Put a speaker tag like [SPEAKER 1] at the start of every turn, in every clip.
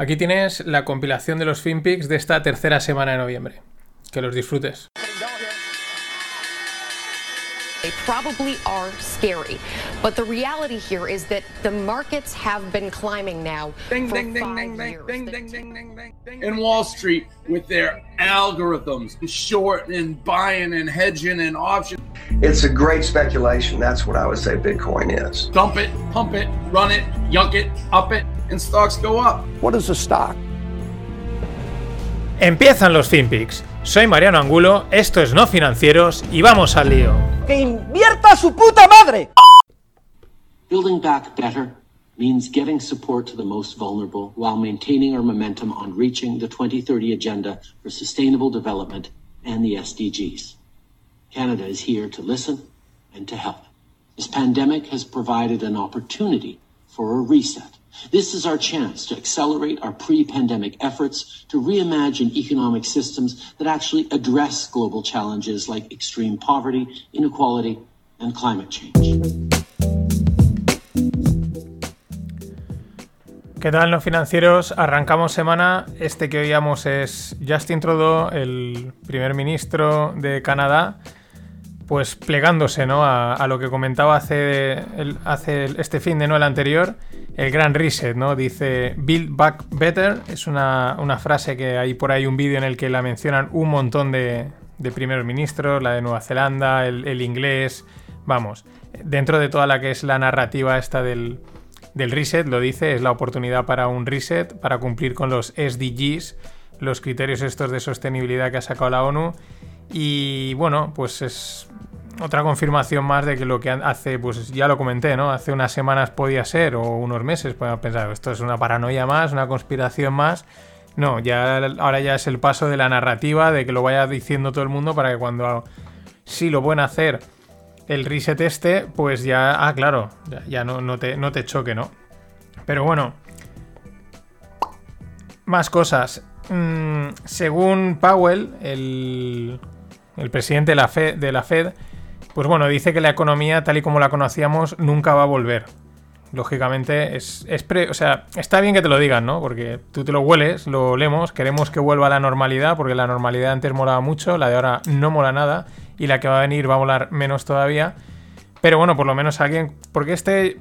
[SPEAKER 1] Aquí tienes la compilación de los FinPix de esta tercera semana de noviembre. Que los disfrutes.
[SPEAKER 2] They probably are scary. But the reality here is that the markets have been climbing now
[SPEAKER 3] ding,
[SPEAKER 2] for
[SPEAKER 3] ding, ding,
[SPEAKER 2] five
[SPEAKER 3] ding, ding,
[SPEAKER 2] years.
[SPEAKER 3] ding, ding, ding, ding, ding, ding. In Wall Street with their algorithms, and short and buying and hedging and options.
[SPEAKER 4] It's a great speculation. That's what I would say Bitcoin is.
[SPEAKER 3] Dump it, pump it, run it, yunk it, up it, and stocks go up.
[SPEAKER 5] What is a stock?
[SPEAKER 1] Empiezan los FinPix. Soy Mariano Angulo, esto es No Financieros y vamos al lío.
[SPEAKER 6] ¡Que invierta su puta madre!
[SPEAKER 7] Building back better means getting support to the most vulnerable while maintaining our momentum on reaching the 2030 Agenda for Sustainable Development and the SDGs. Canada is here to listen and to help. This pandemic has provided an opportunity for a reset. This is our chance to accelerate our pre pandemic efforts to reimagine economic systems that actually address global challenges like extreme poverty, inequality, and climate change.
[SPEAKER 1] ¿Qué tal, no financieros? Arrancamos semana. Este que oíamos es Justin Trudeau, el primer ministro de Canadá, pues plegándose ¿no? a, a lo que comentaba hace, el- hace este fin de no el anterior, el gran reset, ¿no? Dice Build Back Better. Es una, una frase que hay por ahí un vídeo en el que la mencionan un montón de, de primeros ministros, la de Nueva Zelanda, el, el inglés, vamos, dentro de toda la que es la narrativa esta del, del reset, lo dice, es la oportunidad para un reset, para cumplir con los SDGs, los criterios estos de sostenibilidad que ha sacado la ONU. Y bueno, pues es otra confirmación más de que lo que hace, pues ya lo comenté, ¿no? Hace unas semanas podía ser, o unos meses, podemos pensar, esto es una paranoia más, una conspiración más. No, ya ahora ya es el paso de la narrativa, de que lo vaya diciendo todo el mundo para que cuando sí lo pueden hacer el reset este, pues ya, ah, claro, ya, ya no, no, te, no te choque, ¿no? Pero bueno, más cosas. Mm, según Powell, el, el presidente de la, Fed, pues bueno, dice que la economía tal y como la conocíamos nunca va a volver. Lógicamente, es, pre- o sea, está bien que te lo digan, ¿no? Porque tú te lo hueles, lo olemos, queremos que vuelva a la normalidad, porque la normalidad antes molaba mucho, la de ahora no mola nada, y la que va a venir va a molar menos todavía. Pero bueno, por lo menos alguien. Porque este.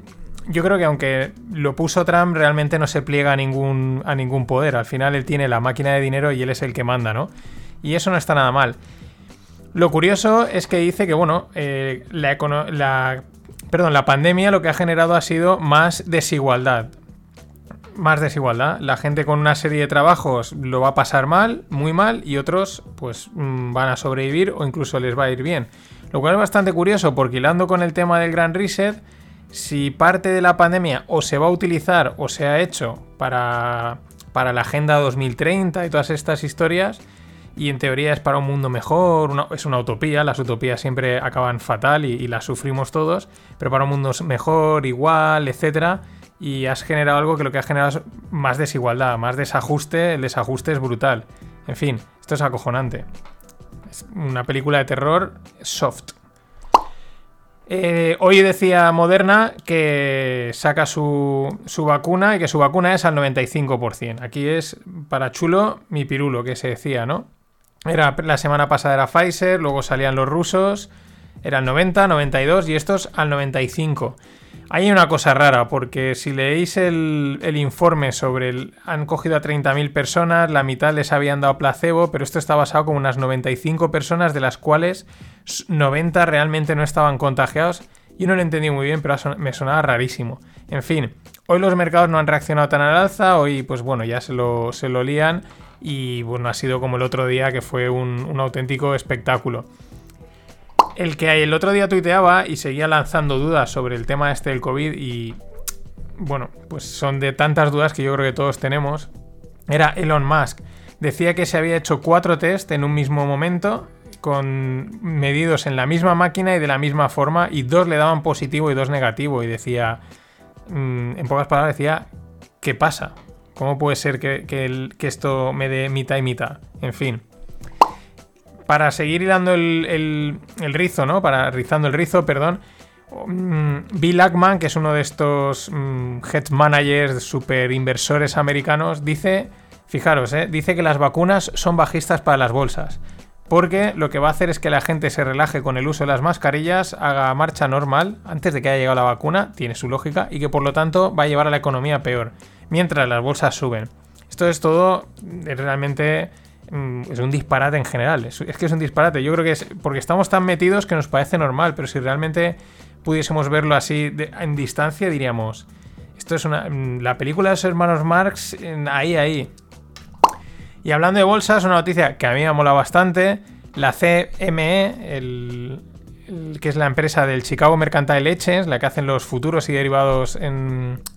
[SPEAKER 1] Yo creo que aunque lo puso Trump, realmente no se pliega a ningún, a ningún poder. Al final él tiene la máquina de dinero y él es el que manda, ¿no? Y eso no está nada mal. Lo curioso es que dice que, bueno, eh, la, perdón, la pandemia lo que ha generado ha sido más desigualdad. Más desigualdad. La gente con una serie de trabajos lo va a pasar mal, muy mal, y otros, pues, mm, van a sobrevivir o incluso les va a ir bien. Lo cual es bastante curioso porque hilando con el tema del Gran Reset, si parte de la pandemia o se va a utilizar o se ha hecho para, para la Agenda 2030 y todas estas historias, y en teoría es para un mundo mejor, es una utopía, las utopías siempre acaban fatal y, las sufrimos todos, pero para un mundo mejor, igual, etcétera, y has generado algo que lo que ha generado es más desigualdad, más desajuste, el desajuste es brutal. En fin, esto es acojonante. Es una película de terror soft. Eh, hoy decía Moderna que saca su, su vacuna y que su vacuna es al 95%. Aquí es para chulo mi pirulo, que se decía, ¿no? Era, la semana pasada era Pfizer, luego salían los rusos, eran 90, 92 y estos al 95. Hay una cosa rara, porque si leéis el, el informe sobre el... Han cogido a 30.000 personas, la mitad les habían dado placebo, pero esto está basado con unas 95 personas, de las cuales 90 realmente no estaban contagiados. Yo no lo entendí muy bien, pero me sonaba rarísimo. En fin, hoy los mercados no han reaccionado tan al alza, hoy pues bueno, ya se lo, se lo lían y bueno, ha sido como el otro día que fue un, auténtico espectáculo. El que el otro día tuiteaba y seguía lanzando dudas sobre el tema este del COVID y bueno, pues son de tantas dudas que yo creo que todos tenemos. Era Elon Musk. Decía que se había hecho cuatro test en un mismo momento, con medidos en la misma máquina y de la misma forma, y dos le daban positivo y dos negativo. Y decía, en pocas palabras, decía, ¿qué pasa? ¿Cómo puede ser que, que el- que esto me dé mitad y mitad? En fin. Para seguir hilando el, el- el rizo, ¿no? Para rizando el rizo, perdón. Mm, Bill Ackman, que es uno de estos mm, head managers, super inversores americanos, dice, fijaros, eh, dice que las vacunas son bajistas para las bolsas. Porque lo que va a hacer es que la gente se relaje con el uso de las mascarillas, haga marcha normal antes de que haya llegado la vacuna, tiene su lógica, y que por lo tanto va a llevar a la economía peor, mientras las bolsas suben. Esto es todo es realmente mm, es un disparate en general. Es, que es un disparate. Yo creo que es porque estamos tan metidos que nos parece normal, pero si realmente pudiésemos verlo así en distancia, diríamos, esto es una... Mm, la película de los hermanos Marx, ahí, ahí. Y hablando de bolsas, una noticia que a mí me ha molado bastante, la CME, que es la empresa del Chicago Mercantile Exchange, la que hacen los futuros y derivados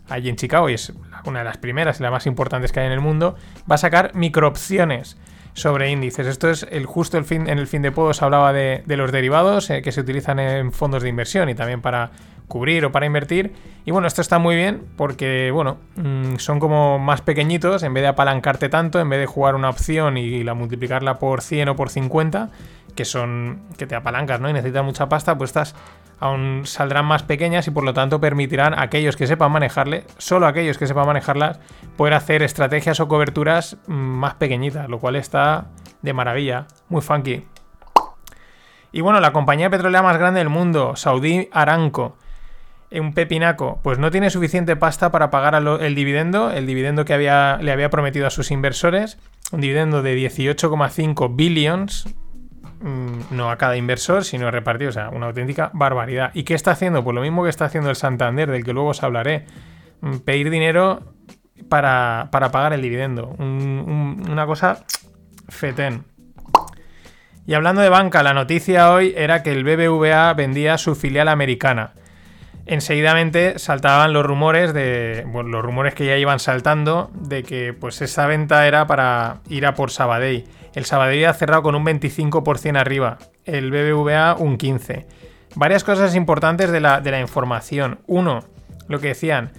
[SPEAKER 1] allí en Chicago, y es una de las primeras y las más importantes que hay en el mundo, va a sacar microopciones sobre índices. Esto es el justo el fin, en el fin de podos hablaba de, los derivados eh, que se utilizan en fondos de inversión y también para cubrir o para invertir. Y bueno, esto está muy bien porque, bueno, mm, son como más pequeñitos, en vez de apalancarte tanto, en vez de jugar una opción y la multiplicarla por 100 o por 50, que son que te apalancas, ¿no? Y necesitas mucha pasta, pues estas aún saldrán más pequeñas y por lo tanto permitirán a aquellos que sepan manejarle, solo aquellos que sepan manejarlas, poder hacer estrategias o coberturas mm, más pequeñitas, lo cual está de maravilla, muy funky. Y bueno, la compañía petrolera más grande del mundo, Saudi Aramco, un pepinaco, pues no tiene suficiente pasta para pagar el dividendo, el dividendo que había, le había prometido a sus inversores, un dividendo de 18,5 billions, no a cada inversor, sino repartido, o sea, una auténtica barbaridad. ¿Y qué está haciendo? Pues lo mismo que está haciendo el Santander, del que luego os hablaré, mm, pedir dinero para, pagar el dividendo, una cosa fetén. Y hablando de banca, la noticia hoy era que el BBVA vendía su filial americana enseguidamente saltaban los rumores de. Bueno, los rumores que ya iban saltando de que pues esa venta era para ir a por Sabadell. El Sabadell ha cerrado con un 25% arriba, el BBVA un 15%. Varias cosas importantes de la, de la información. Uno, lo que decían,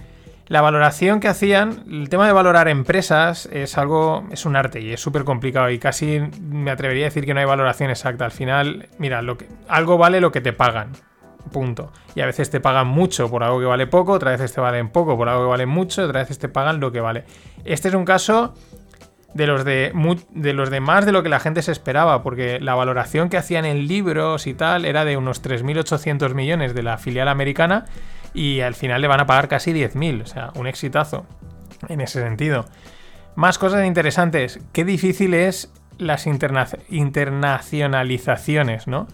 [SPEAKER 1] la valoración que hacían, el tema de valorar empresas es algo, es un arte y es súper complicado y casi me atrevería a decir que no hay valoración exacta. Al final, mira, lo que, algo vale lo que te pagan. Punto. Y a veces te pagan mucho por algo que vale poco, otras veces te valen poco por algo que vale mucho, otras veces te pagan lo que vale. Este es un caso de los de, de más de lo que la gente se esperaba, porque la valoración que hacían en libros y tal era de unos 3.800 millones de la filial americana y al final le van a pagar casi 10.000, o sea, un exitazo en ese sentido. Más cosas interesantes, qué difícil es las internacionalizaciones, ¿no?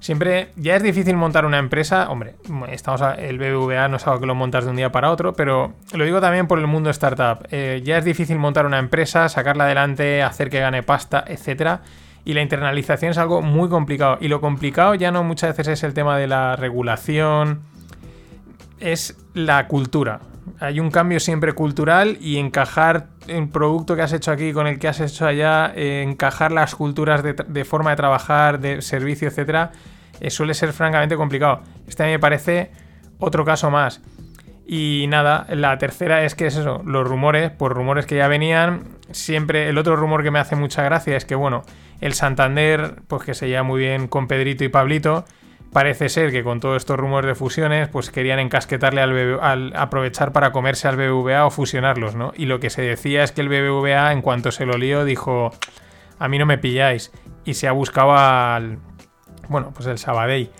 [SPEAKER 1] Siempre, ya es difícil montar una empresa, hombre, estamos el BBVA no es algo que lo montas de un día para otro, pero lo digo también por el mundo startup. Eh, ya es difícil montar una empresa, sacarla adelante, hacer que gane pasta, etc. Y la internalización es algo muy complicado. Y lo complicado ya no muchas veces es el tema de la regulación, es la cultura hay un cambio siempre cultural y encajar el producto que has hecho aquí con el que has hecho allá, eh, encajar las culturas de, forma de trabajar, de servicio, etcétera, eh, suele ser francamente complicado. Este me parece otro caso más. Y nada, la tercera es que es eso, los rumores, por rumores que ya venían, siempre el otro rumor que me hace mucha gracia es que, bueno, el Santander, pues que se lleva muy bien con Pedrito y Pablito, Parece ser que con todos estos rumores de fusiones, pues querían encasquetarle al, aprovechar para comerse al BBVA o fusionarlos, ¿no? Y lo que se decía es que el BBVA, en cuanto se lo lió, dijo: A mí no me pilláis. Y se ha buscado al. Bueno, pues el Sabadell.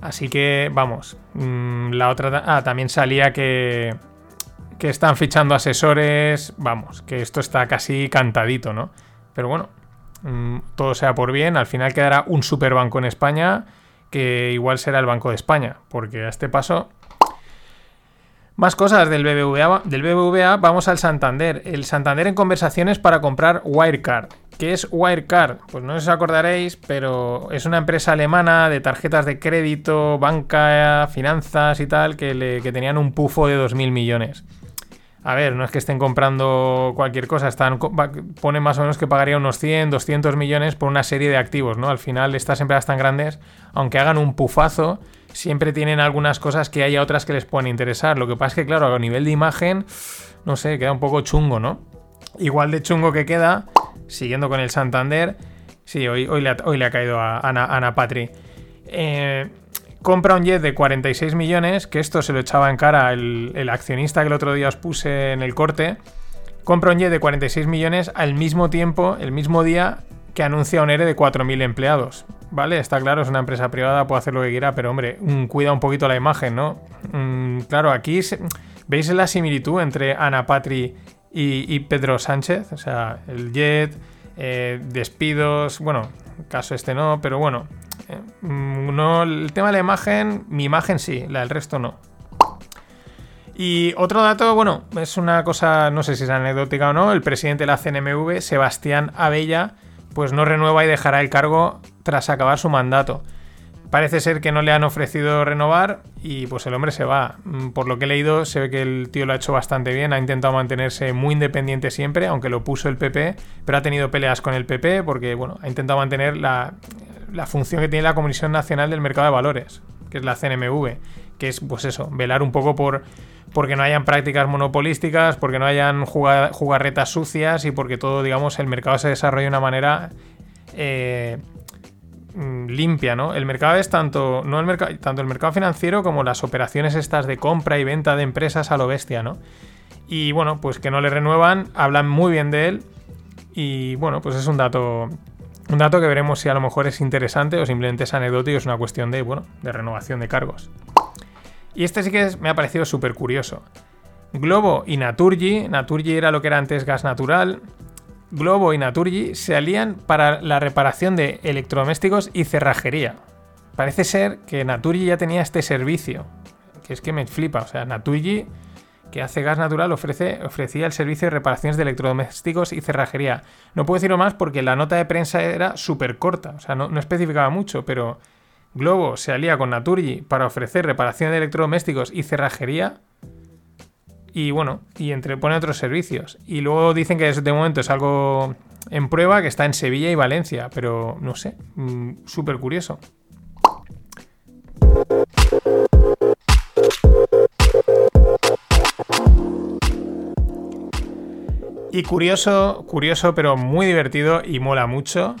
[SPEAKER 1] Así que, vamos. Mm, la otra. Ah, también salía que. Que están fichando asesores. Vamos, que esto está casi cantadito, ¿no? Pero bueno, mm, todo sea por bien. Al final quedará un superbanco en España que igual será el Banco de España, porque a este paso... Más cosas del BBVA, del BBVA, vamos al Santander. El Santander en conversaciones para comprar Wirecard. ¿Qué es Wirecard? Pues no os acordaréis, pero es una empresa alemana de tarjetas de crédito, banca, finanzas y tal, que, le, que tenían un pufo de 2.000 millones. A ver, no es que estén comprando cualquier cosa, están ponen más o menos que pagaría unos 100, 200 millones por una serie de activos, ¿no? Al final estas empresas tan grandes, aunque hagan un pufazo, siempre tienen algunas cosas que haya otras que les pueden interesar. Lo que pasa es que, claro, a nivel de imagen, no sé, queda un poco chungo, ¿no? Igual de chungo que queda, siguiendo con el Santander, sí, hoy, hoy, le, ha, caído a Ana, Ana Patri. Eh, compra un jet de 46 millones, que esto se lo echaba en cara el, accionista que el otro día os puse en el corte. Compra un jet de 46 millones al mismo tiempo, el mismo día que anuncia un ERE de 4.000 empleados. ¿Vale? Está claro, es una empresa privada, puede hacer lo que quiera, pero hombre, cuida un poquito la imagen, ¿no? Mm, claro, aquí veis la similitud entre Ana Patri y, Pedro Sánchez, o sea, el jet, eh, despidos, bueno, caso este no, pero bueno, no, el tema de la imagen, mi imagen sí, la del resto no. Y otro dato, bueno, es una cosa, no sé si es anecdótica o no, el presidente de la CNMV, Sebastián Abella, pues no renueva y dejará el cargo tras acabar su mandato. Parece ser que no le han ofrecido renovar y pues el hombre se va. Mm, Por lo que he leído, se ve que el tío lo ha hecho bastante bien, ha intentado mantenerse muy independiente siempre, aunque lo puso el PP, pero ha tenido peleas con el PP porque, bueno, ha intentado mantener la, la función que tiene la Comisión Nacional del Mercado de Valores, que es la CNMV, que es, pues eso, velar un poco por porque no hayan prácticas monopolísticas, porque no hayan juga- jugarretas sucias y porque todo, digamos, el mercado se desarrolle de una manera eh, mm, limpia, ¿no? El mercado es tanto, no el mercado, tanto el mercado financiero como las operaciones estas de compra y venta de empresas a lo bestia, ¿no? Y bueno, pues que no le renuevan, hablan muy bien de él y bueno, pues es un dato un dato que veremos si a lo mejor es interesante o simplemente es anecdótico es una cuestión de, bueno, de renovación de cargos. Y este sí que me ha parecido súper curioso. Globo y Naturgy, Naturgy era lo que era antes gas natural, Globo y Naturgy se alían para la reparación de electrodomésticos y cerrajería. Parece ser que Naturgy ya tenía este servicio, que es que me flipa, o sea, Naturgy que hace gas natural ofrece, ofrecía el servicio de reparaciones de electrodomésticos y cerrajería. No puedo decirlo más porque la nota de prensa era súper corta, o sea, no, especificaba mucho, pero Globo se alía con Naturgy para ofrecer reparación de electrodomésticos y cerrajería. Y bueno, y entre, pone otros servicios. Y luego dicen que de momento es algo en prueba, que está en Sevilla y Valencia, pero no sé, mm, súper curioso. Y curioso, curioso, pero muy divertido y mola mucho.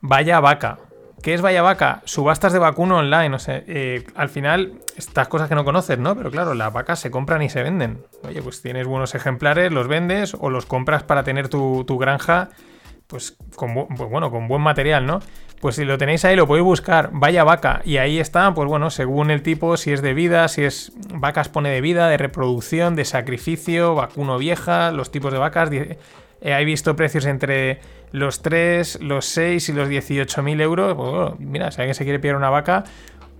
[SPEAKER 1] Vaya vaca. ¿Qué es Vaya Vaca? Subastas de vacuno online. O sea, eh, al final, estas cosas que no conoces, ¿no? Pero claro, las vacas se compran y se venden. Oye, pues tienes buenos ejemplares, los vendes o los compras para tener tu, tu granja, pues, con, pues bueno, con buen material, ¿no? Pues si lo tenéis ahí, lo podéis buscar, Vaya Vaca. Y ahí está, pues bueno, según el tipo, si es de vida, si es vacas pone de vida, de reproducción, de sacrificio, vacuno vieja, los tipos de vacas. di- eh, he visto precios entre los 3, los 6 y los 18.000 euros. Pues bueno, mira, si alguien se quiere pillar una vaca,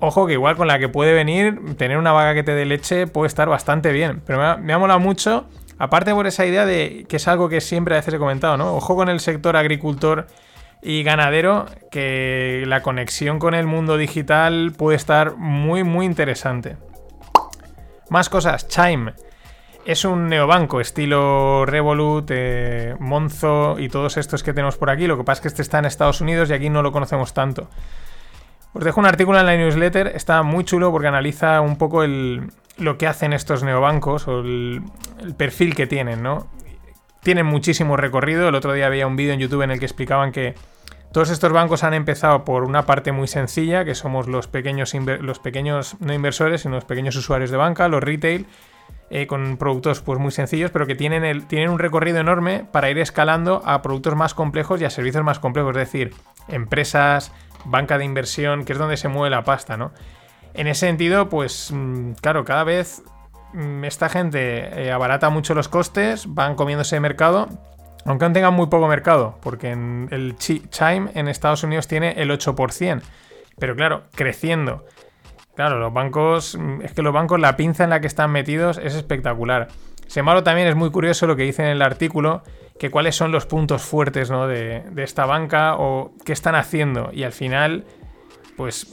[SPEAKER 1] ojo que igual con la que puede venir, tener una vaca que te dé leche puede estar bastante bien. Pero me ha molado mucho, aparte por esa idea de que es algo que siempre a veces he comentado, ¿no? Ojo con el sector agricultor y ganadero, que la conexión con el mundo digital puede estar muy, muy interesante. Más cosas, Chime. Es un neobanco estilo Revolut, eh, Monzo y todos estos que tenemos por aquí. Lo que pasa es que este está en Estados Unidos y aquí no lo conocemos tanto. Os dejo un artículo en la newsletter, está muy chulo porque analiza un poco el- lo que hacen estos neobancos o el, perfil que tienen, ¿no? Tienen muchísimo recorrido. El otro día había un vídeo en YouTube en el que explicaban que todos estos bancos han empezado por una parte muy sencilla, que somos los pequeños, los pequeños no inversores, sino los pequeños usuarios de banca, los retail, eh, con productos pues, muy sencillos, pero que tienen, tienen un recorrido enorme para ir escalando a productos más complejos y a servicios más complejos, es decir, empresas, banca de inversión, que es donde se mueve la pasta, ¿no? En ese sentido, pues mm, claro, cada vez mm, esta gente eh, abarata mucho los costes, van comiéndose de mercado, aunque aún tengan muy poco mercado, porque en el Chi- Chime en Estados Unidos tiene el 8%, pero claro, creciendo. Claro, los bancos, mm, es que los bancos, la pinza en la que están metidos es espectacular. Sin también es muy curioso lo que dice en el artículo, que cuáles son los puntos fuertes ¿no? de esta banca o qué están haciendo. Y al final, pues,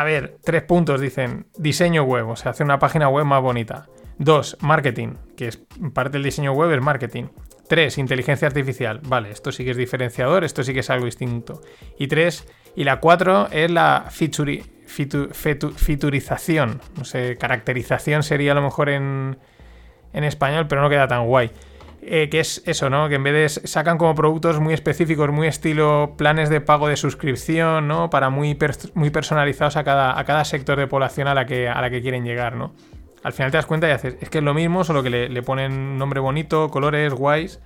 [SPEAKER 1] a ver, tres puntos dicen, diseño web, o sea, hacer una página web más bonita. Dos, marketing, que es parte del diseño web es marketing. Tres, inteligencia artificial. Vale, esto sí que es diferenciador, esto sí que es algo distinto. Y tres, y la cuatro es la featuri- fitu- fetu- futurización. No sé, caracterización sería a lo mejor en, en español, pero no queda tan guay. Eh, que es eso, ¿no? Que en vez de sacan como productos muy específicos, muy estilo planes de pago de suscripción, ¿no? Para muy, muy personalizados a cada, a cada sector de población a la, que, a la que quieren llegar, ¿no? Al final te das cuenta y haces, es que es lo mismo, solo que le, ponen nombre bonito, colores, guays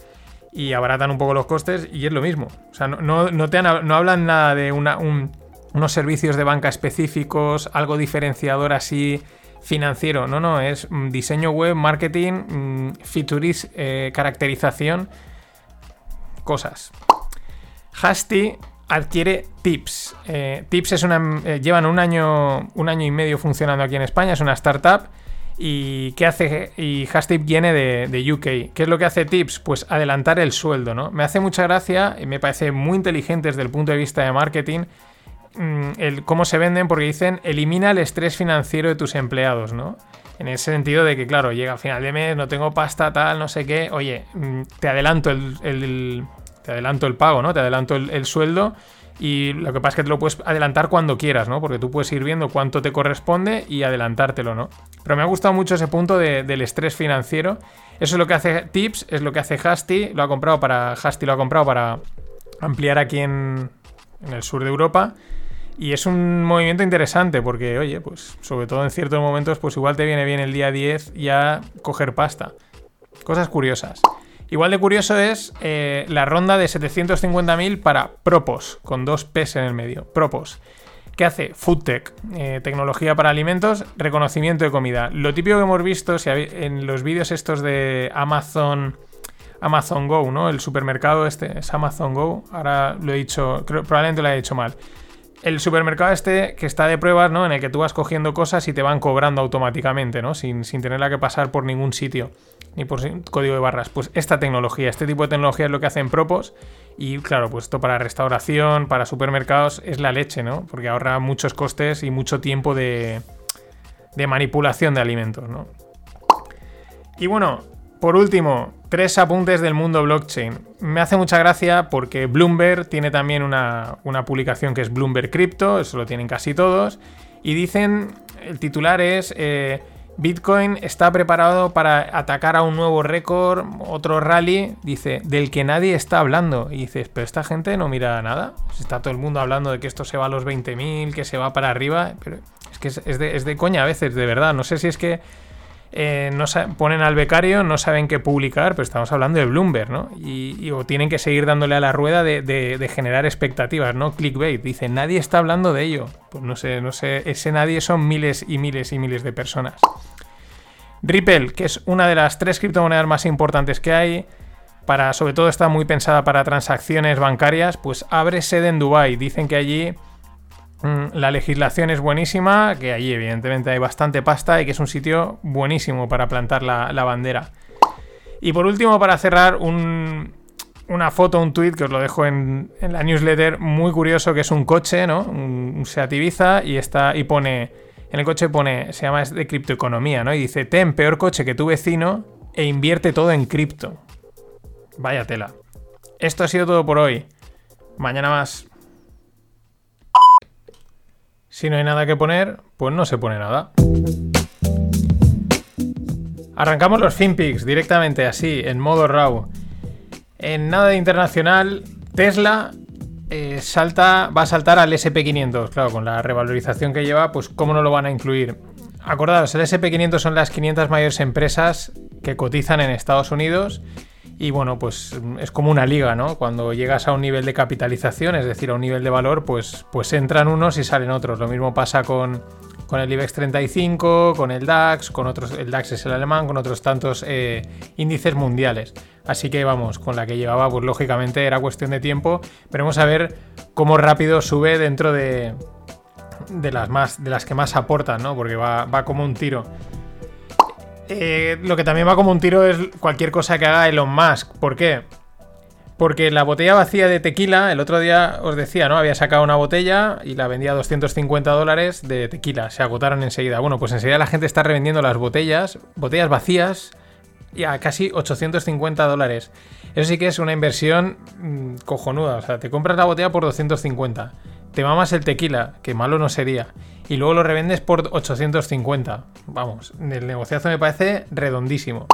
[SPEAKER 1] y abaratan un poco los costes y es lo mismo. O sea, no, no, no hablan nada de unos servicios de banca específicos, algo diferenciador así financiero. No, no, es mm, diseño web, marketing, mm, features, eh, caracterización, cosas. Hasty adquiere Tips. Eh, Tips es una, eh, llevan un año, un año y medio funcionando aquí en España, es una startup. ¿Y qué hace? Y Hastip viene de, UK. ¿Qué es lo que hace Tips? Pues adelantar el sueldo, ¿no? Me hace mucha gracia y me parece muy inteligente desde el punto de vista de marketing Mm, el, cómo se venden porque dicen elimina el estrés financiero de tus empleados, ¿no? En ese sentido de que, claro, llega a final de mes, no tengo pasta, tal, no sé qué. Oye, mm, te adelanto el, te adelanto el pago, ¿no? Te adelanto el, sueldo. Y lo que pasa es que te lo puedes adelantar cuando quieras, ¿no? Porque tú puedes ir viendo cuánto te corresponde y adelantártelo, ¿no? Pero me ha gustado mucho ese punto del estrés financiero. Eso es lo que hace Tips, es lo que hace Hasty. Lo ha comprado para. Hasty lo ha comprado para ampliar aquí en, en el sur de Europa. Y es un movimiento interesante porque, oye, pues sobre todo en ciertos momentos, pues igual te viene bien el día 10 ya coger pasta. Cosas curiosas. Igual de curioso es eh, la ronda de 750.000 para Propos, con dos P's en el medio. Propos. ¿Qué hace? Foodtech, eh, tecnología para alimentos, reconocimiento de comida. Lo típico que hemos visto en los vídeos estos de Amazon, Amazon Go, ¿no? El supermercado este es Amazon Go. Ahora lo he dicho, probablemente lo he dicho mal el supermercado este que está de pruebas, ¿no? En el que tú vas cogiendo cosas y te van cobrando automáticamente, ¿no? Sin, sin tenerla que pasar por ningún sitio, ni por código de barras. Pues esta tecnología, este tipo de tecnología es lo que hacen Propos. Y claro, pues esto para restauración, para supermercados, es la leche, ¿no? Porque ahorra muchos costes y mucho tiempo de, de manipulación de alimentos, ¿no? Y bueno, por último, tres apuntes del mundo blockchain. Me hace mucha gracia porque Bloomberg tiene también una, publicación que es Bloomberg Crypto, eso lo tienen casi todos, y dicen, el titular es, eh, Bitcoin está preparado para atacar a un nuevo récord, otro rally, dice, del que nadie está hablando. Y dices, pero esta gente no mira nada. Está todo el mundo hablando de que esto se va a los 20.000, que se va para arriba, pero es que es de coña a veces, de verdad. No sé si es que eh, no ponen al becario, no saben qué publicar, pero estamos hablando de Bloomberg, ¿no? Y, o tienen que seguir dándole a la rueda de, generar expectativas, ¿no? Clickbait. Dice, nadie está hablando de ello. Pues no sé, no sé, ese nadie son miles y miles y miles de personas. Ripple, que es una de las tres criptomonedas más importantes que hay, para, sobre todo está muy pensada para transacciones bancarias, pues abre sede en Dubai. Dicen que allí la legislación es buenísima, que allí evidentemente hay bastante pasta y que es un sitio buenísimo para plantar la, bandera. Y por último, para cerrar, una foto, un tweet que os lo dejo en, la newsletter, muy curioso, que es un coche, ¿no? Un, Seat Ibiza y, está, y pone, en el coche pone, se llama es de criptoeconomía, ¿no? Y dice, ten peor coche que tu vecino e invierte todo en cripto. Vaya tela. Esto ha sido todo por hoy. Mañana más. Si no hay nada que poner, pues no se pone nada. Arrancamos los FinPix directamente así, en modo RAW. En nada de internacional, Tesla eh, salta, va a saltar al SP500. Claro, con la revalorización que lleva, pues cómo no lo van a incluir. Acordaos, el SP500 son las 500 mayores empresas que cotizan en Estados Unidos y bueno, pues es como una liga, ¿no? Cuando llegas a un nivel de capitalización, es decir, a un nivel de valor, pues, pues entran unos y salen otros. Lo mismo pasa con, el IBEX 35, con el DAX, con otros, el DAX es el alemán, con otros tantos eh, índices mundiales. Así que vamos, con la que llevaba, pues lógicamente era cuestión de tiempo. Veremos a ver cómo rápido sube dentro de, de, las, más, de las que más aportan, ¿no? Porque va, va como un tiro. Eh, lo que también va como un tiro es cualquier cosa que haga Elon Musk. ¿Por qué? Porque la botella vacía de tequila, el otro día os decía, ¿no? Había sacado una botella y la vendía a 250 dólares de tequila. Se agotaron enseguida. Bueno, pues enseguida la gente está revendiendo las botellas, botellas vacías, y a casi 850 dólares. Eso sí que es una inversión mm, cojonuda. O sea, te compras la botella por 250 te mamas el tequila, que malo no sería, y luego lo revendes por 850. Vamos, el negociazo me parece redondísimo.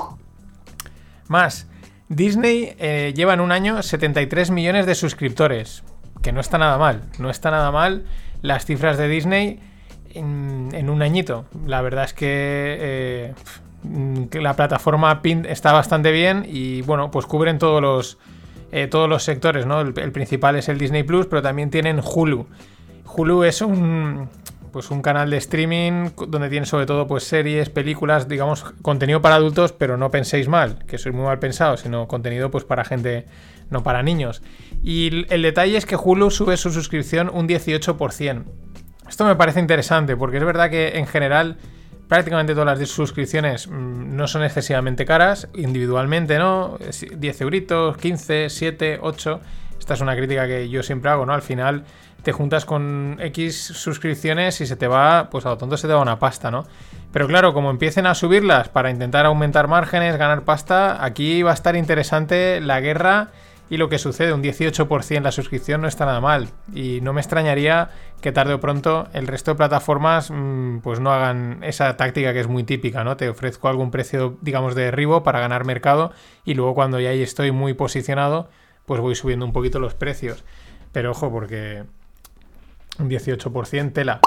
[SPEAKER 1] Más, Disney eh, lleva en un año 73 millones de suscriptores, que no está nada mal, no está nada mal las cifras de Disney en, un añito. La verdad es que, eh, la plataforma PIN está bastante bien y bueno, pues cubren todos los, eh, todos los sectores, ¿no? El, principal es el Disney Plus, pero también tienen Hulu. Hulu es un, pues un canal de streaming donde tiene sobre todo pues series, películas, digamos, contenido para adultos, pero no penséis mal, que soy muy mal pensado, sino contenido pues para gente, no para niños. Y el detalle es que Hulu sube su suscripción un 18%. Esto me parece interesante porque es verdad que en general prácticamente todas las suscripciones mmm, no son excesivamente caras, individualmente, ¿no? 10 euritos, 15, 7, 8. Esta es una crítica que yo siempre hago, ¿no? Al final te juntas con X suscripciones y se te va, pues a lo tonto se te va una pasta, ¿no? Pero claro, como empiecen a subirlas para intentar aumentar márgenes, ganar pasta, aquí va a estar interesante la guerra y lo que sucede, un 18% la suscripción no está nada mal. Y no me extrañaría que tarde o pronto el resto de plataformas mmm, pues no hagan esa táctica que es muy típica, ¿no? Te ofrezco algún precio, digamos, de derribo para ganar mercado y luego cuando ya ahí estoy muy posicionado, pues voy subiendo un poquito los precios. Pero ojo, porque un 18% tela.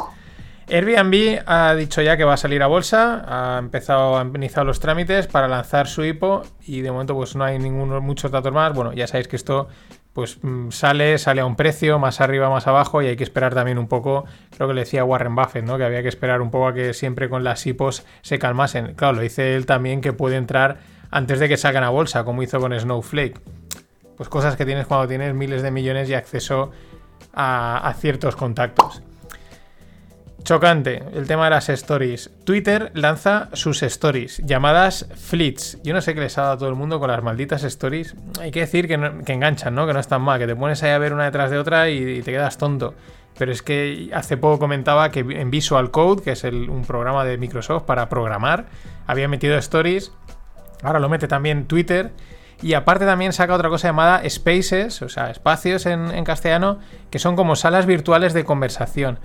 [SPEAKER 1] Airbnb ha dicho ya que va a salir a bolsa, ha empezado, ha iniciado los trámites para lanzar su IPO y de momento pues no hay ninguno, muchos datos más. Bueno, ya sabéis que esto pues sale, sale a un precio, más arriba, más abajo y hay que esperar también un poco, creo que le decía Warren Buffett, ¿no? Que había que esperar un poco a que siempre con las IPOs se calmasen. Claro, lo dice él también que puede entrar antes de que salgan a bolsa, como hizo con Snowflake. Pues cosas que tienes cuando tienes miles de millones y acceso a ciertos contactos. Chocante, el tema de las stories. Twitter lanza sus stories, llamadas fleets. Yo no sé qué les ha dado a todo el mundo con las malditas stories. Hay que decir que, no, enganchan, ¿no? Que no están mal, que te pones ahí a ver una detrás de otra y, te quedas tonto. Pero es que hace poco comentaba que en Visual Code, que es un programa de Microsoft para programar, había metido stories. Ahora lo mete también Twitter. Y aparte también saca otra cosa llamada Spaces, o sea, espacios en castellano, que son como salas virtuales de conversación.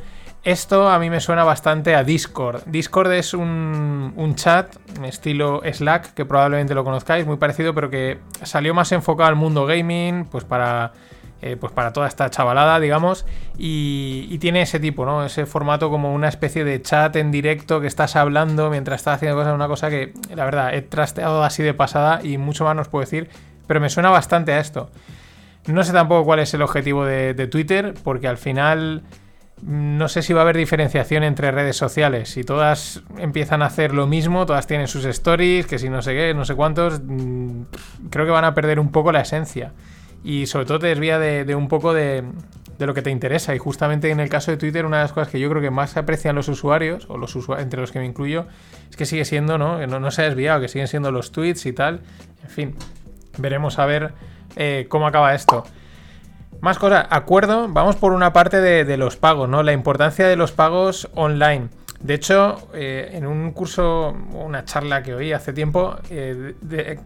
[SPEAKER 1] Esto a mí me suena bastante a Discord. Discord es un, un, chat estilo Slack, que probablemente lo conozcáis, muy parecido, pero que salió más enfocado al mundo gaming, pues para, eh, pues para toda esta chavalada, digamos, y, tiene ese tipo, ¿no? Ese formato como una especie de chat en directo que estás hablando mientras estás haciendo cosas, una cosa que, la verdad, he trasteado así de pasada y mucho más nos puedo decir, pero me suena bastante a esto. No sé tampoco cuál es el objetivo de Twitter, porque al final no sé si va a haber diferenciación entre redes sociales. Si todas empiezan a hacer lo mismo, todas tienen sus stories, que si no sé qué, no sé cuántos, mmm, creo que van a perder un poco la esencia. Y sobre todo te desvía de, un poco de, de, lo que te interesa. Y justamente en el caso de Twitter, una de las cosas que yo creo que más aprecian los usuarios, o los entre los que me incluyo, es que sigue siendo, ¿no? Que no, no se ha desviado, que siguen siendo los tweets y tal. En fin, veremos a ver eh, cómo acaba esto. Más cosas, acuerdo, vamos por una parte de, los pagos, ¿no? La importancia de los pagos online. De hecho, eh, en un curso, una charla que oí hace tiempo, eh,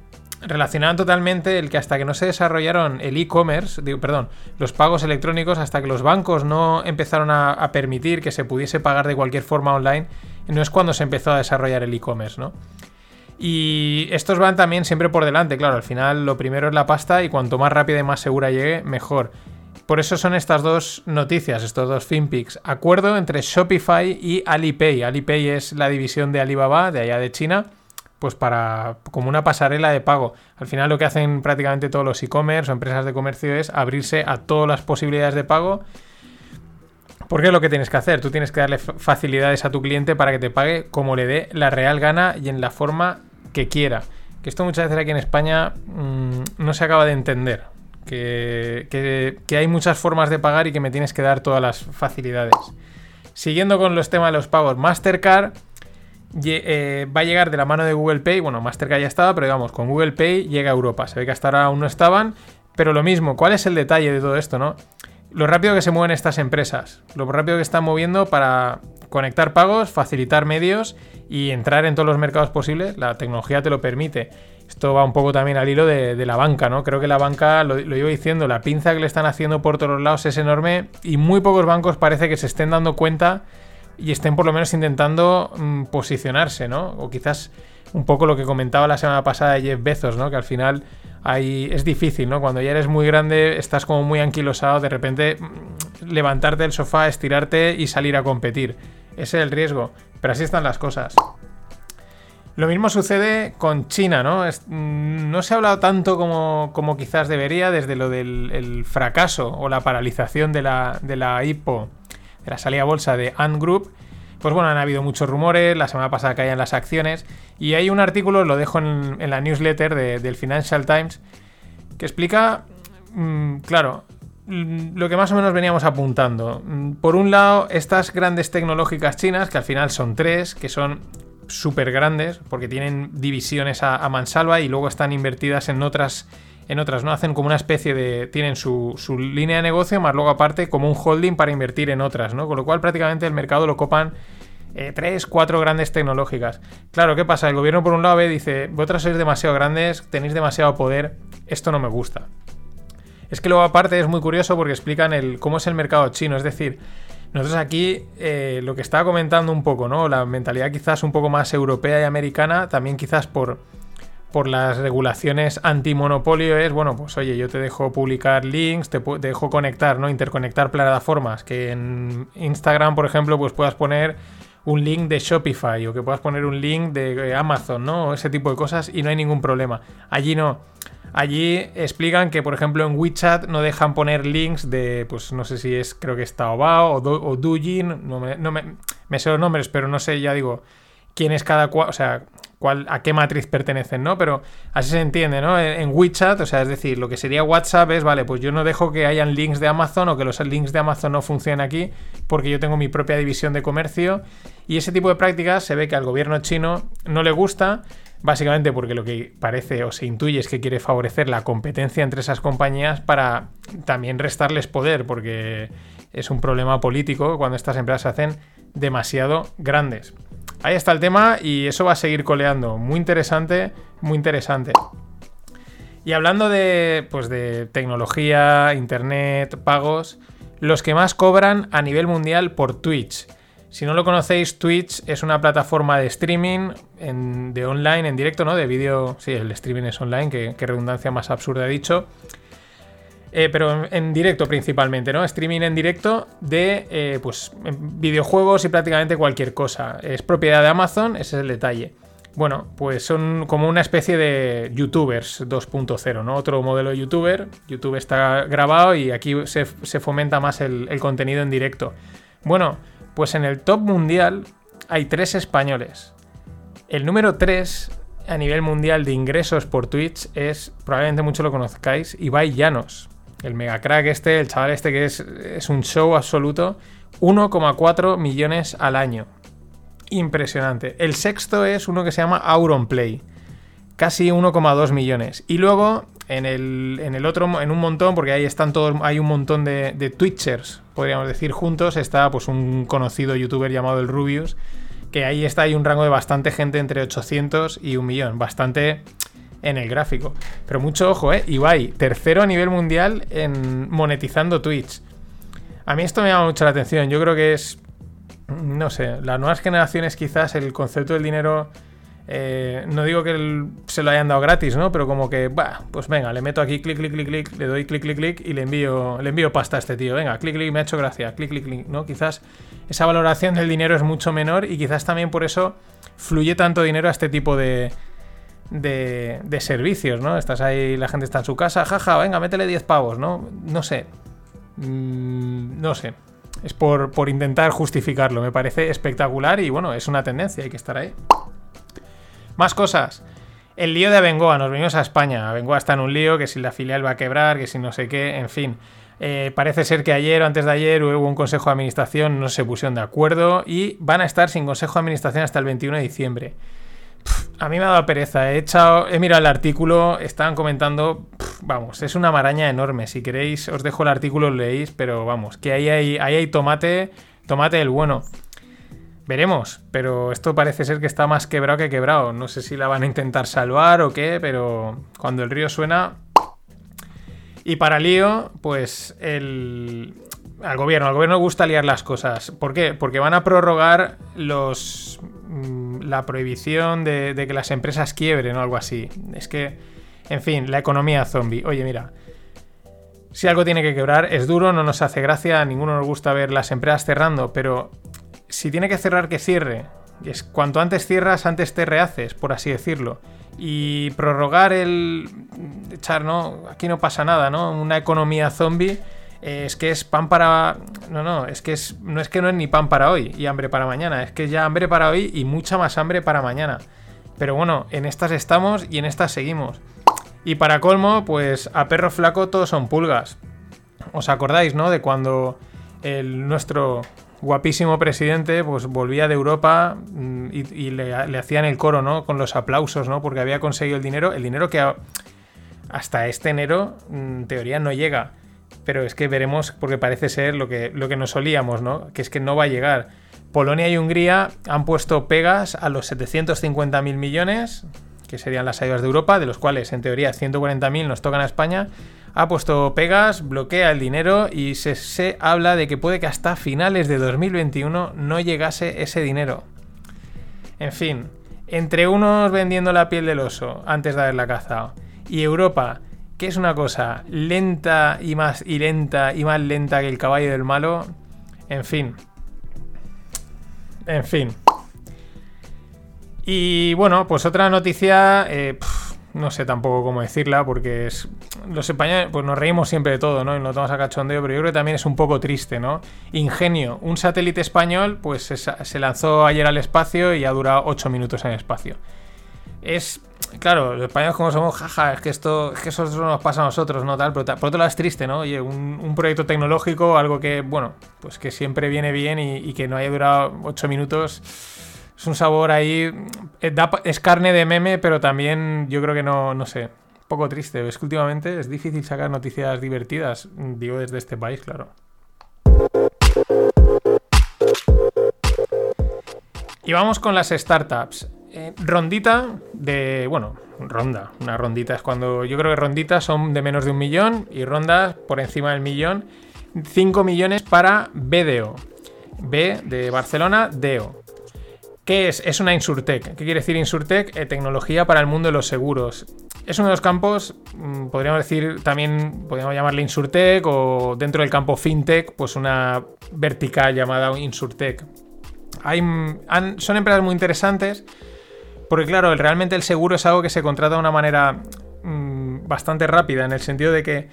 [SPEAKER 1] relacionaban totalmente el que hasta que no se desarrollaron el e-commerce, perdón, los pagos electrónicos, hasta que los bancos no empezaron a, a, permitir que se pudiese pagar de cualquier forma online, no es cuando se empezó a desarrollar el e-commerce, ¿no? Y estos van también siempre por delante, claro, al final lo primero es la pasta y cuanto más rápida y más segura llegue, mejor. Por eso son estas dos noticias, estos dos FinPix. Acuerdo entre Shopify y Alipay. Alipay es la división de Alibaba, de allá de China, pues para como una pasarela de pago. Al final lo que hacen prácticamente todos los e-commerce o empresas de comercio es abrirse a todas las posibilidades de pago. Porque es lo que tienes que hacer. Tú tienes que darle facilidades a tu cliente para que te pague como le dé la real gana y en la forma que quiera. Que esto muchas veces aquí en España mmm, no se acaba de entender. Que, que, que, hay muchas formas de pagar y que me tienes que dar todas las facilidades. Siguiendo con los temas de los pagos, Mastercard eh, va a llegar de la mano de Google Pay. Bueno, Mastercard ya estaba, pero digamos, con Google Pay llega a Europa. Se ve que hasta ahora aún no estaban, pero lo mismo. ¿Cuál es el detalle de todo esto, no? Lo rápido que se mueven estas empresas, lo rápido que están moviendo para conectar pagos, facilitar medios y entrar en todos los mercados posibles. La tecnología te lo permite. Esto va un poco también al hilo de, la banca, ¿no? Creo que la banca, lo, lo, iba diciendo, la pinza que le están haciendo por todos lados es enorme y muy pocos bancos parece que se estén dando cuenta y estén por lo menos intentando mm, posicionarse, ¿no? O quizás un poco lo que comentaba la semana pasada de Jeff Bezos, ¿no? Que al final hay, es difícil, ¿no? Cuando ya eres muy grande, estás como muy anquilosado, de repente mm, levantarte del sofá, estirarte y salir a competir. Ese es el riesgo. Pero así están las cosas. Lo mismo sucede con China, ¿no? Mm, no se ha hablado tanto como, como quizás debería desde lo del el fracaso o la paralización de la, de la IPO, de la salida a bolsa de Ant Group. Pues bueno, han habido muchos rumores, la semana pasada caían las acciones, y hay un artículo, lo dejo en, la newsletter del Financial Times, que explica, mm, claro, lo que más o menos veníamos apuntando. Por un lado, estas grandes tecnológicas chinas, que al final son tres, que son súper grandes, porque tienen divisiones a, mansalva y luego están invertidas en otras, en otras, ¿no? Hacen como una especie de. Tienen su, línea de negocio, más luego aparte como un holding para invertir en otras, ¿no? Con lo cual prácticamente el mercado lo copan. Eh, tres, cuatro grandes tecnológicas. Claro, ¿qué pasa? El gobierno por un lado ve, dice, vosotras sois demasiado grandes, tenéis demasiado poder, esto no me gusta. Es que luego aparte es muy curioso porque explican el, cómo es el mercado chino, es decir, nosotros aquí, eh, lo que estaba comentando un poco, ¿no? La mentalidad quizás un poco más europea y americana, también quizás por, por las regulaciones antimonopolio es, bueno, pues oye, yo te dejo publicar links, te, dejo conectar, ¿no? Interconectar plataformas, que en Instagram, por ejemplo, pues puedas poner un link de Shopify o que puedas poner un link de Amazon, ¿no? Ese tipo de cosas y no hay ningún problema. Allí no. Allí explican que, por ejemplo, en WeChat no dejan poner links de, pues no sé si es, creo que es Taobao o, no me, no me, sé los nombres, pero no sé, ya digo, quién es cada cual, o sea, cuál, a qué matriz pertenecen, ¿no? Pero así se entiende, ¿no? En, WeChat, o sea, es decir, lo que sería WhatsApp es, vale, pues yo no dejo que hayan links de Amazon o que los links de Amazon no funcionen aquí porque yo tengo mi propia división de comercio y ese tipo de prácticas se ve que al gobierno chino no le gusta Básicamente porque lo que parece o se intuye es que quiere favorecer la competencia entre esas compañías para también restarles poder, porque es un problema político cuando estas empresas se hacen demasiado grandes. Ahí está el tema y eso va a seguir coleando. Muy interesante, muy interesante. Y hablando de, pues de tecnología, internet, pagos, los que más cobran a nivel mundial por Twitch. Si no lo conocéis, Twitch es una plataforma de streaming de online, en directo, ¿no? De vídeo. Sí, el streaming es online, que, redundancia más absurda he dicho. Eh, pero en, directo principalmente, ¿no? Streaming en directo de eh, pues, videojuegos y prácticamente cualquier cosa. Es propiedad de Amazon, ese es el detalle. Bueno, pues son como una especie de youtubers 2.0, ¿no? Otro modelo de youtuber. YouTube está grabado y aquí se, fomenta más el contenido en directo. Bueno, pues en el top mundial hay tres españoles. El número 3 a nivel mundial de ingresos por Twitch es, probablemente mucho lo conozcáis, Ibai Llanos. El mega crack este, el chaval este que es, un show absoluto. 1,4 millones al año. Impresionante. El sexto es uno que se llama Auronplay. Casi 1,2 millones. Y luego en el, en el otro, en un montón, porque ahí están todos, hay un montón de, de Twitchers, podríamos decir, juntos, está pues un conocido youtuber llamado el Rubius, que ahí está, hay un rango de bastante gente entre 800 y un millón, bastante en el gráfico. Pero mucho ojo, ¿eh? Ibai, tercero a nivel mundial en monetizando Twitch. A mí esto me llama mucho la atención, yo creo que es, no sé, las nuevas generaciones quizás el concepto del dinero eh, no digo que se lo hayan dado gratis, ¿no? Pero como que, bah, pues venga, le meto aquí clic, clic, clic, clic, le doy clic, clic, clic y le envío, le envío pasta a este tío. Venga, clic, clic, me ha hecho gracia, clic, clic, clic, ¿no? Quizás esa valoración del dinero es mucho menor y quizás también por eso fluye tanto dinero a este tipo de, de, servicios, ¿no? Estás ahí, la gente está en su casa, jaja, venga, métele 10 pavos, ¿no? No sé. Mm, no sé. Es por, por intentar justificarlo. Me parece espectacular y bueno, es una tendencia, hay que estar ahí. Más cosas. El lío de Abengoa, nos venimos a España. Abengoa está en un lío, que si la filial va a quebrar, que si no sé qué, en fin. Eh, parece ser que ayer o antes de ayer hubo un consejo de administración, no se pusieron de acuerdo y van a estar sin consejo de administración hasta el 21 de diciembre. a mí me ha dado pereza. He, he mirado el artículo, estaban comentando. vamos, es una maraña enorme. Si queréis, os dejo el artículo, lo leéis, pero vamos, que ahí hay, ahí hay tomate, tomate el bueno. Veremos, pero esto parece ser que está más quebrado que quebrado. No sé si la van a intentar salvar o qué, pero cuando el río suena... Y para lío, pues el... al gobierno, al gobierno le gusta liar las cosas. ¿Por qué? Porque van a prorrogar los mm, la prohibición de, de que las empresas quiebren o algo así. Es que, en fin, la economía zombie. Oye, mira, si algo tiene que quebrar, es duro, no nos hace gracia, a ninguno nos gusta ver las empresas cerrando, pero si tiene que cerrar, que cierre. Es cuanto antes cierras, antes te rehaces, por así decirlo. Y prorrogar el. echar, ¿no? Aquí no pasa nada, ¿no? Una economía zombie. eh, es que es pan para. No, no, es que es. No es que no es ni pan para hoy y hambre para mañana. Es que ya hambre para hoy y mucha más hambre para mañana. Pero bueno, en estas estamos y en estas seguimos. Y para colmo, pues a perro flaco todos son pulgas. ¿Os acordáis, no? De cuando el, nuestro guapísimo presidente pues volvía de Europa mm, y, le, hacían el coro, ¿no? Con los aplausos, ¿no? Porque había conseguido el dinero. El dinero que hasta este enero, mm, en teoría, no llega. Pero es que veremos, porque parece ser lo que, lo que nos solíamos, ¿no? Que es que no va a llegar. Polonia y Hungría han puesto pegas a los 750.000 millones, que serían las ayudas de Europa, de los cuales en teoría 140.000 nos tocan a España. Ha puesto pegas, bloquea el dinero y se, se habla de que puede que hasta finales de 2021 no llegase ese dinero. En fin, entre unos vendiendo la piel del oso antes de haberla cazado y Europa, que es una cosa lenta y más y lenta y más lenta que el caballo del malo, en fin. En fin. Y bueno, pues otra noticia, eh, no sé tampoco cómo decirla, porque es, los españoles, pues nos reímos siempre de todo, ¿no? Y nos tomamos a cachondeo, pero yo creo que también es un poco triste, ¿no? Ingenio, un satélite español, pues se, lanzó ayer al espacio y ha durado 8 minutos en el espacio. Es, claro, los españoles como somos, jaja, es que esto, es que eso nos pasa a nosotros, ¿no? Tal, pero por otro lado es triste, ¿no? Oye, un, un proyecto tecnológico, algo que, bueno, pues que siempre viene bien y, y que no haya durado 8 minutos. Es un sabor ahí. eh, es carne de meme, pero también yo creo que no, no sé. Un poco triste. Es que últimamente es difícil sacar noticias divertidas. Digo desde este país, claro. Y vamos con las startups. Eh, rondita de. Bueno, ronda. Una rondita es cuando. Yo creo que ronditas son de menos de un millón y rondas por encima del millón. 5 millones para BDO. B de Barcelona, DEO. ¿Qué es? Es una Insurtech. ¿Qué quiere decir Insurtech? Eh, tecnología para el mundo de los seguros. Es uno de los campos, mm, podríamos decir también, podríamos llamarle Insurtech o dentro del campo FinTech, pues una vertical llamada Insurtech. Mm, son empresas muy interesantes porque claro, realmente el seguro es algo que se contrata de una manera mm, bastante rápida, en el sentido de que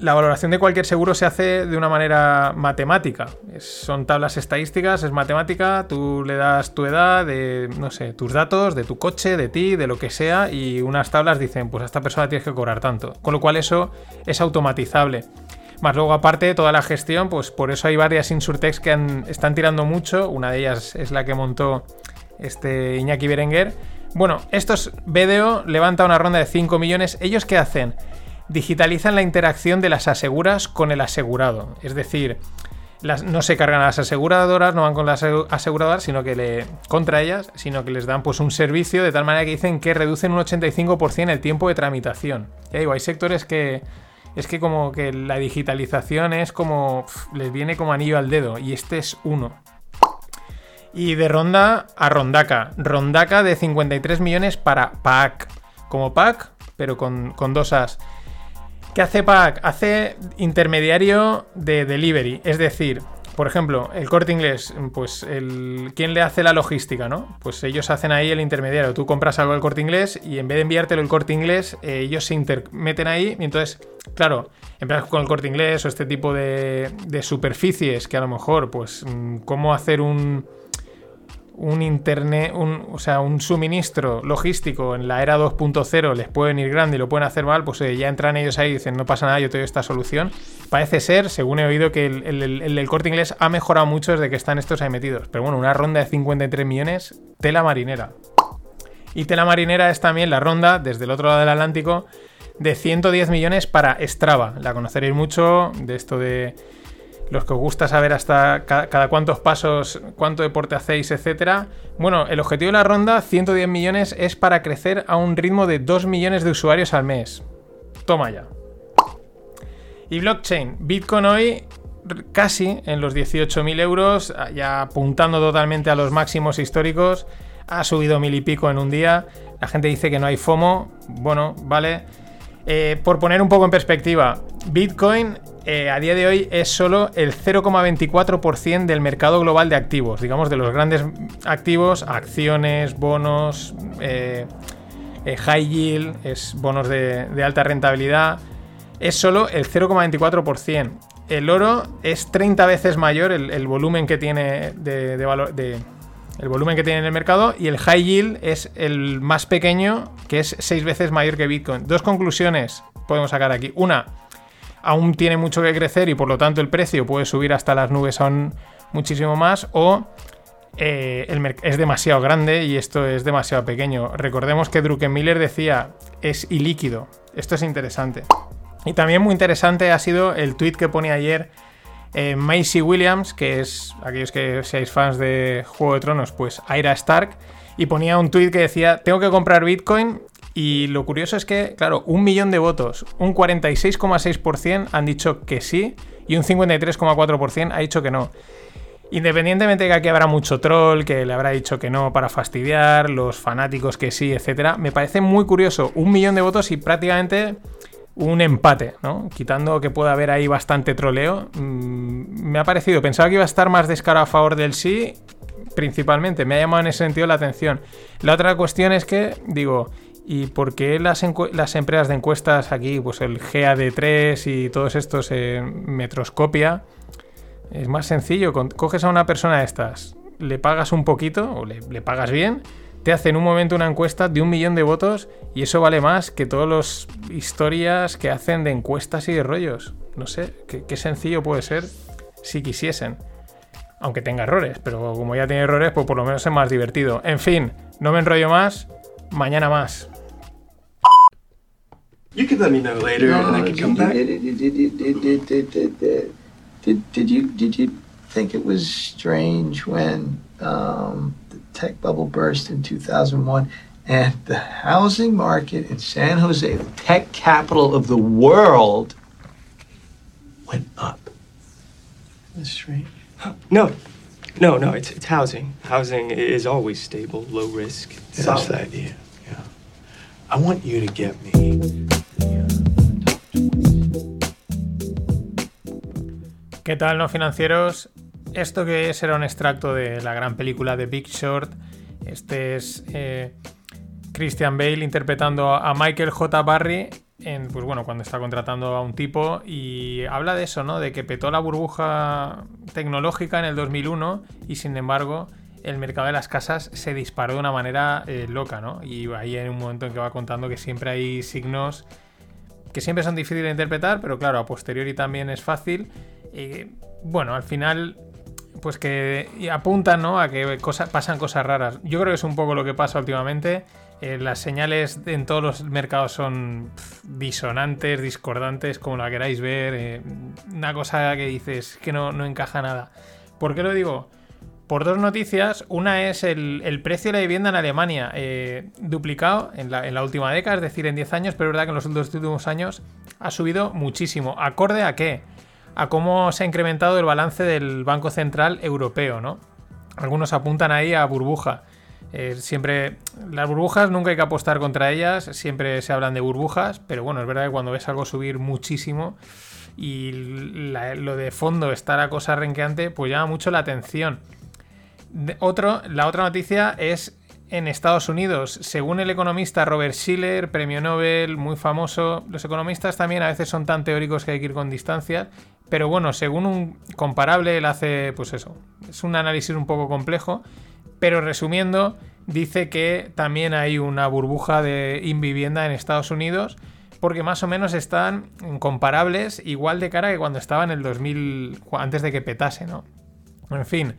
[SPEAKER 1] la valoración de cualquier seguro se hace de una manera matemática. Son tablas estadísticas, es matemática, tú le das tu edad, de, no sé, tus datos, de tu coche, de ti, de lo que sea, y unas tablas dicen, pues a esta persona tienes que cobrar tanto. Con lo cual eso es automatizable. Más luego, aparte, toda la gestión, pues por eso hay varias Insurtechs que están tirando mucho. Una de ellas es la que montó este Iñaki Berenguer. Bueno, estos BDO levanta una ronda de 5 millones. ¿Ellos qué hacen? Digitalizan la interacción de las aseguras con el asegurado. Es decir, no se cargan a las aseguradoras, no van con las asegu- aseguradoras, sino que le contra ellas, sino que les dan pues un servicio de tal manera que dicen que reducen un 85% el tiempo de tramitación. Ya digo, hay sectores que es que como que la digitalización es como les viene como anillo al dedo y este es uno. Y de ronda a rondaca. Rondaca de 53 millones para PAC. Como PAC, pero con, con dos As. ¿Qué hace PAC? Hace intermediario de delivery. Es decir, por ejemplo, el corte inglés, pues el, ¿quién le hace la logística, no? Pues ellos hacen ahí el intermediario. Tú compras algo del corte inglés y en vez de enviártelo el corte inglés, eh, ellos se intermeten ahí y entonces, claro, empiezas con el corte inglés o este tipo de, de superficies que a lo mejor, pues, mm, cómo hacer un un internet, un, o sea, un suministro logístico en la era 2.0 les puede venir grande y lo pueden hacer mal, pues eh, ya entran ellos ahí y dicen, no pasa nada, yo te doy esta solución. Parece ser, según he oído, que el, el- el- el corte inglés ha mejorado mucho desde que están estos ahí metidos. Pero bueno, una ronda de 53 millones, tela marinera. Y tela marinera es también la ronda, desde el otro lado del Atlántico, de 110 millones para Strava. La conoceréis mucho, de esto de los que os gusta saber hasta ca- cada, cuántos pasos, cuánto deporte hacéis, etcétera. Bueno, el objetivo de la ronda, 110 millones, es para crecer a un ritmo de 2 millones de usuarios al mes. Toma ya. Y blockchain. Bitcoin hoy casi en los 18.000 euros, ya apuntando totalmente a los máximos históricos. Ha subido mil y pico en un día. La gente dice que no hay FOMO. Bueno, vale. Eh, por poner un poco en perspectiva, Bitcoin eh, a día de hoy es solo el 0,24% del mercado global de activos, digamos de los grandes activos, acciones, bonos, eh, high yield, es bonos de, alta rentabilidad, es solo el 0,24%. El oro es 30 veces mayor el, volumen que tiene de, el volumen que tiene en el mercado y el high yield es el más pequeño, que es 6 veces mayor que Bitcoin. Dos conclusiones podemos sacar aquí. Una, aún tiene mucho que crecer y por lo tanto el precio puede subir hasta las nubes aún muchísimo más o eh, es demasiado grande y esto es demasiado pequeño. Recordemos que Druckenmiller decía es ilíquido. Esto es interesante. Y también muy interesante ha sido el tweet que pone ayer eh, Macy Williams, que es aquellos que seáis fans de Juego de Tronos, pues Aira Stark, y ponía un tweet que decía, tengo que comprar Bitcoin y lo curioso es que, claro, un millón de votos, un 46,6% han dicho que sí y un 53,4% ha dicho que no. Independientemente de que aquí habrá mucho troll, que le habrá dicho que no para fastidiar, los fanáticos que sí, etcétera, me parece muy curioso. Un millón de votos y prácticamente un empate, ¿no? Quitando que pueda haber ahí bastante troleo. Mm, me ha parecido, pensaba que iba a estar más descarado a favor del sí, principalmente. Me ha llamado en ese sentido la atención. La otra cuestión es que, digo, ¿Y por qué las, empresas de encuestas aquí, pues el GAD3 y todos estos en Metroscopia? Es más sencillo, coges a una persona de estas, le pagas un poquito o le, pagas bien, te hacen un momento una encuesta de un millón de votos y eso vale más que todas las historias que hacen de encuestas y de rollos. No sé, qué, qué sencillo puede ser si quisiesen. Aunque tenga errores, pero como ya tiene errores, pues por lo menos es más divertido. En fin, no me enrollo más, mañana más.
[SPEAKER 5] You could let me know later,
[SPEAKER 4] no,
[SPEAKER 5] and I can come
[SPEAKER 4] did,
[SPEAKER 5] back.
[SPEAKER 4] Did, you did you think it was strange when um, the tech bubble burst in 2001 and the housing market in San Jose, the tech capital of the world, went up? That's strange.
[SPEAKER 5] No, no, no. It's it's housing. Housing is always stable, low risk.
[SPEAKER 8] That's the idea. I want you to get me.
[SPEAKER 1] ¿Qué tal, no financieros? Esto que es era un extracto de la gran película de Big Short. Este es eh, Christian Bale interpretando a Michael J. Barry en, pues bueno, cuando está contratando a un tipo y habla de eso, ¿no? De que petó la burbuja tecnológica en el 2001 y sin embargo el mercado de las casas se disparó de una manera eh, loca, ¿no? Y ahí hay un momento en que va contando que siempre hay signos que siempre son difíciles de interpretar, pero claro, a posteriori también es fácil. Y bueno, al final, pues que apuntan ¿no? a que pasan cosas raras. Yo creo que es un poco lo que pasa últimamente. Eh, las señales en todos los mercados son disonantes, discordantes, como la queráis ver. eh, una cosa que dices que no, no encaja nada. ¿Por qué lo digo? Por dos noticias. Una es el, precio de la vivienda en Alemania, eh, duplicado en la, en la última década, es decir, en 10 años, pero es verdad que en los últimos años ha subido muchísimo. ¿Acorde a qué? A cómo se ha incrementado el balance del Banco Central Europeo, ¿no? Algunos apuntan ahí a burbuja. Eh, siempre, las burbujas nunca hay que apostar contra ellas, siempre se hablan de burbujas, pero bueno, es verdad que cuando ves algo subir muchísimo y lo de fondo está la cosa renqueante, pues llama mucho la atención. Otro, la otra noticia es en Estados Unidos. Según el economista Robert Schiller, premio Nobel, muy famoso, los economistas también a veces son tan teóricos que hay que ir con distancia. Pero bueno, según un comparable, él hace, pues eso, es un análisis un poco complejo. Pero resumiendo, dice que también hay una burbuja de invivienda en Estados Unidos. Porque más o menos están comparables, igual de cara que cuando estaba en el 2000, antes de que petase, ¿no? En fin,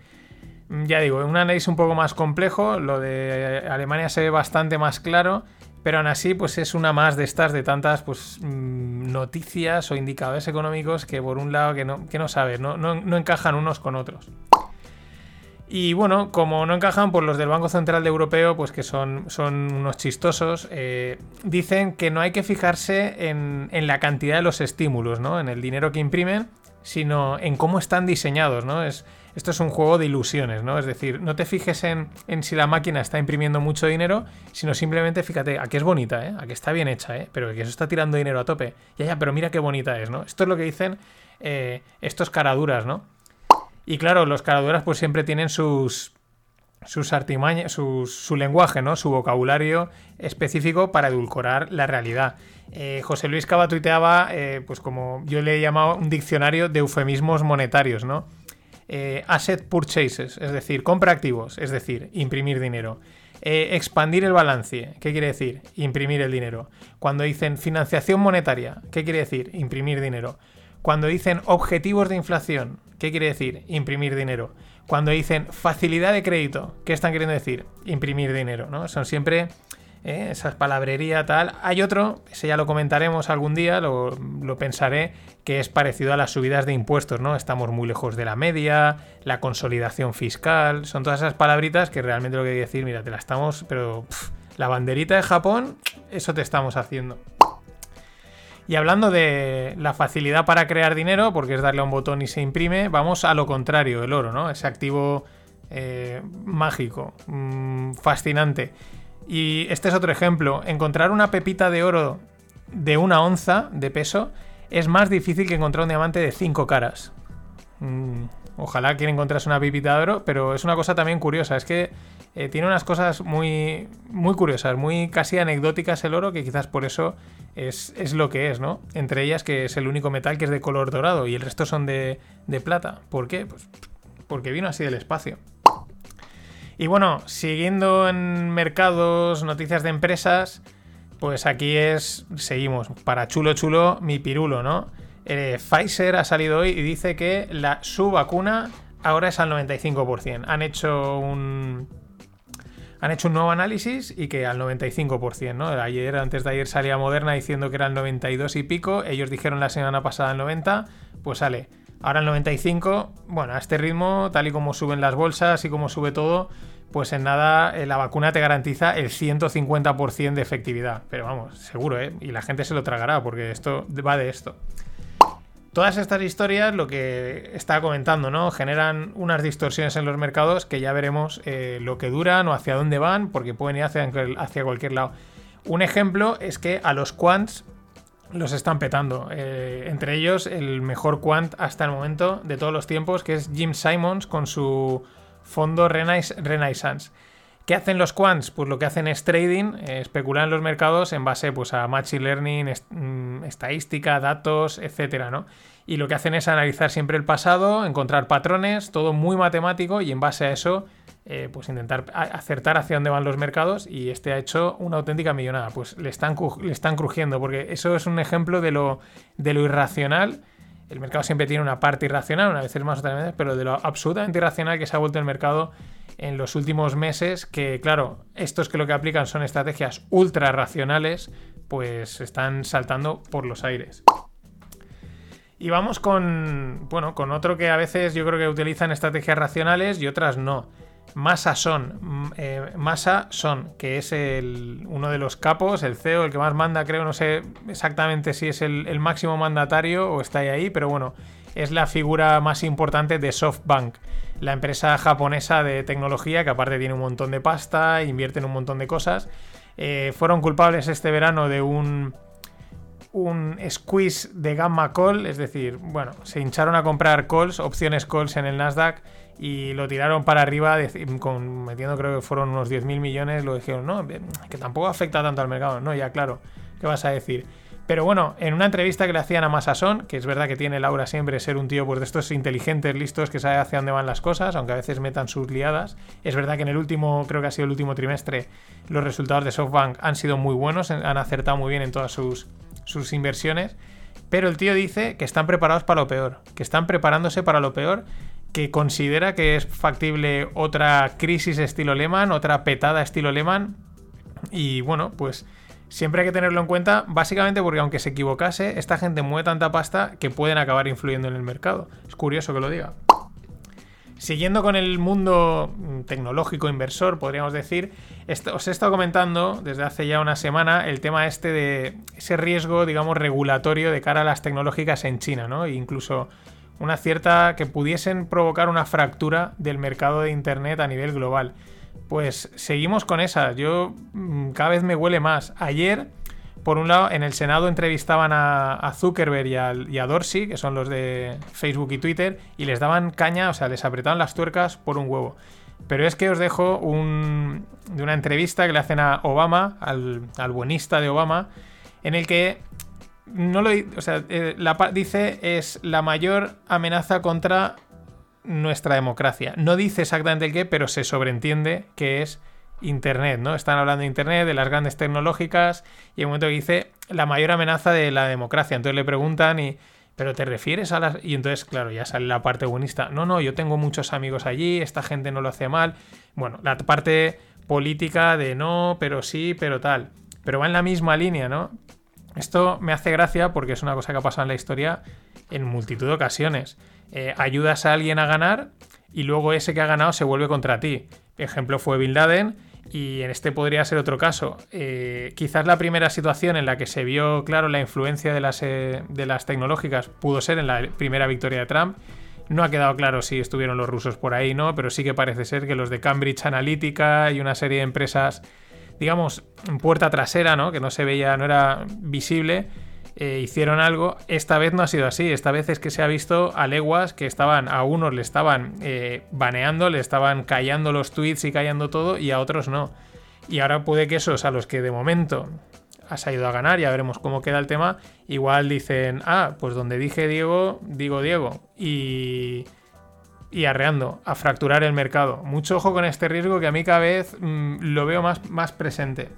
[SPEAKER 1] ya digo, un análisis un poco más complejo, lo de Alemania se ve bastante más claro, pero aún así pues es una más de estas de tantas pues mm, noticias o indicadores económicos que por un lado que no, que no sabes, no, no, no encajan unos con otros. Y bueno, como no encajan, pues los del Banco Central de Europeo, pues que son, son unos chistosos, eh, dicen que no hay que fijarse en, en, la cantidad de los estímulos, ¿no? En el dinero que imprimen, sino en cómo están diseñados, ¿no? Es, esto es un juego de ilusiones, ¿no? Es decir, no te fijes en, en, si la máquina está imprimiendo mucho dinero, sino simplemente fíjate, a que es bonita, ¿eh? A que está bien hecha, ¿eh? Pero que eso está tirando dinero a tope. Ya, ya, pero mira qué bonita es, ¿no? Esto es lo que dicen eh, estos caraduras, ¿no? Y claro, los caraduras pues siempre tienen sus, sus artimañas, su, su, lenguaje, ¿no? Su vocabulario específico para edulcorar la realidad. Eh, José Luis Cava tuiteaba, eh, pues como yo le he llamado un diccionario de eufemismos monetarios, ¿no? Eh, asset purchases, es decir, compra activos, es decir, imprimir dinero. Eh, expandir el balance, ¿qué quiere decir? Imprimir el dinero. Cuando dicen financiación monetaria, ¿qué quiere decir? Imprimir dinero. Cuando dicen objetivos de inflación, ¿qué quiere decir? Imprimir dinero. Cuando dicen facilidad de crédito, ¿qué están queriendo decir? Imprimir dinero, ¿no? Son siempre ¿eh? esas palabrería tal. Hay otro, ese ya lo comentaremos algún día, lo, lo, pensaré, que es parecido a las subidas de impuestos, ¿no? Estamos muy lejos de la media, la consolidación fiscal, son todas esas palabritas que realmente lo que hay que decir, mira, te la estamos, pero la banderita de Japón, eso te estamos haciendo. Y hablando de la facilidad para crear dinero, porque es darle a un botón y se imprime, vamos a lo contrario, el oro, ¿no? Ese activo eh, mágico, mmm, fascinante. Y este es otro ejemplo. Encontrar una pepita de oro de una onza de peso es más difícil que encontrar un diamante de cinco caras. Mm, ojalá quien encontrase una pepita de oro, pero es una cosa también curiosa. Es que eh, tiene unas cosas muy, muy curiosas, muy casi anecdóticas el oro, que quizás por eso es, es, lo que es, ¿no? Entre ellas que es el único metal que es de color dorado y el resto son de, de plata. ¿Por qué? Pues porque vino así del espacio. Y bueno, siguiendo en mercados, noticias de empresas, pues aquí es, seguimos, para chulo chulo, mi pirulo, ¿no? Eh, Pfizer ha salido hoy y dice que la, su vacuna ahora es al 95%. Han hecho un, han hecho un nuevo análisis y que al 95%, ¿no? Ayer, antes de ayer salía Moderna diciendo que era el 92 y pico, ellos dijeron la semana pasada el 90, pues sale. Ahora el 95, bueno, a este ritmo, tal y como suben las bolsas y como sube todo, pues en nada eh, la vacuna te garantiza el 150% de efectividad. Pero vamos, seguro, ¿eh? Y la gente se lo tragará porque esto va de esto. Todas estas historias, lo que estaba comentando, ¿no? Generan unas distorsiones en los mercados que ya veremos eh, lo que duran o hacia dónde van, porque pueden ir hacia, hacia cualquier lado. Un ejemplo es que a los quants los están petando. Eh, entre ellos, el mejor quant hasta el momento de todos los tiempos, que es Jim Simons con su fondo Renaissance. ¿Qué hacen los quants? Pues lo que hacen es trading, eh, especular en los mercados en base pues, a machine learning, mm, estadística, datos, etcétera, ¿no? Y lo que hacen es analizar siempre el pasado, encontrar patrones, todo muy matemático y en base a eso eh, pues intentar acertar hacia dónde van los mercados y este ha hecho una auténtica millonada. Pues le están, le están crujiendo porque eso es un ejemplo de lo, de lo irracional el mercado siempre tiene una parte irracional, una vez más, otra vez, pero de lo absolutamente irracional que se ha vuelto el mercado en los últimos meses, que claro, estos que lo que aplican son estrategias ultra racionales, pues están saltando por los aires. Y vamos con, bueno, con otro que a veces yo creo que utilizan estrategias racionales y otras no. Massa Son, eh, Massa Son, que es uno de los capos, el CEO, el que más manda, creo, no sé exactamente si es el, máximo mandatario o está ahí, pero bueno, es la figura más importante de SoftBank, la empresa japonesa de tecnología que aparte tiene un montón de pasta, invierte en un montón de cosas. Eh, fueron culpables este verano de un un squeeze de gamma call, es decir, bueno, se hincharon a comprar calls, opciones calls en el Nasdaq y lo tiraron para arriba, con, metiendo creo que fueron unos 10.000 millones, lo dijeron, no, que tampoco afecta tanto al mercado, no, ya claro, ¿qué vas a decir? Pero bueno, en una entrevista que le hacían a Masason, que es verdad que tiene Laura siempre ser un tío pues, de estos inteligentes, listos, que sabe hacia dónde van las cosas, aunque a veces metan sus liadas. Es verdad que en el último, creo que ha sido el último trimestre, los resultados de SoftBank han sido muy buenos, han acertado muy bien en todas sus, sus inversiones. Pero el tío dice que están preparados para lo peor, que están preparándose para lo peor, que considera que es factible otra crisis estilo Lehman, otra petada estilo Lehman. Y bueno, pues siempre hay que tenerlo en cuenta, básicamente porque aunque se equivocase, esta gente mueve tanta pasta que pueden acabar influyendo en el mercado. Es curioso que lo diga. Siguiendo con el mundo tecnológico inversor, podríamos decir, os he estado comentando desde hace ya una semana el tema este de ese riesgo, digamos, regulatorio de cara a las tecnológicas en China, ¿no? E incluso una cierta que pudiesen provocar una fractura del mercado de Internet a nivel global. Pues seguimos con esa. Yo mm, cada vez me huele más. Ayer por un lado, en el Senado entrevistaban a, Zuckerberg y a, Dorsey, que son los de Facebook y Twitter, y les daban caña, o sea, les apretaban las tuercas por un huevo. Pero es que os dejo un, de una entrevista que le hacen a Obama, al, buenista de Obama, en el que no lo o sea, eh, la, dice es la mayor amenaza contra nuestra democracia. No dice exactamente el qué, pero se sobreentiende que es Internet, ¿no? Están hablando de Internet, de las grandes tecnológicas, y en un momento que dice la mayor amenaza de la democracia. Entonces le preguntan y. ¿Pero te refieres a las.? Y entonces, claro, ya sale la parte buenista. No, no, yo tengo muchos amigos allí, esta gente no lo hace mal. Bueno, la parte política de no, pero sí, pero tal. Pero va en la misma línea, ¿no? Esto me hace gracia porque es una cosa que ha pasado en la historia en multitud de ocasiones. Eh, ayudas a alguien a ganar y luego ese que ha ganado se vuelve contra ti. Ejemplo fue Bin Laden y en este podría ser otro caso. Eh, quizás la primera situación en la que se vio claro la influencia de las, eh, de las tecnológicas pudo ser en la primera victoria de Trump. No ha quedado claro si estuvieron los rusos por ahí, ¿no? Pero sí que parece ser que los de Cambridge Analytica y una serie de empresas, digamos, puerta trasera, ¿no? Que no se veía, no era visible, eh, hicieron algo. Esta vez no ha sido así. Esta vez es que se ha visto a leguas que estaban, a unos le estaban eh, baneando, le estaban callando los tweets y callando todo, y a otros no. Y ahora puede que esos a los que de momento has ido a ganar, ya veremos cómo queda el tema, igual dicen, ah, pues donde dije Diego, digo Diego. Y, y arreando, a fracturar el mercado. Mucho ojo con este riesgo que a mí cada vez mm, lo veo más, más presente.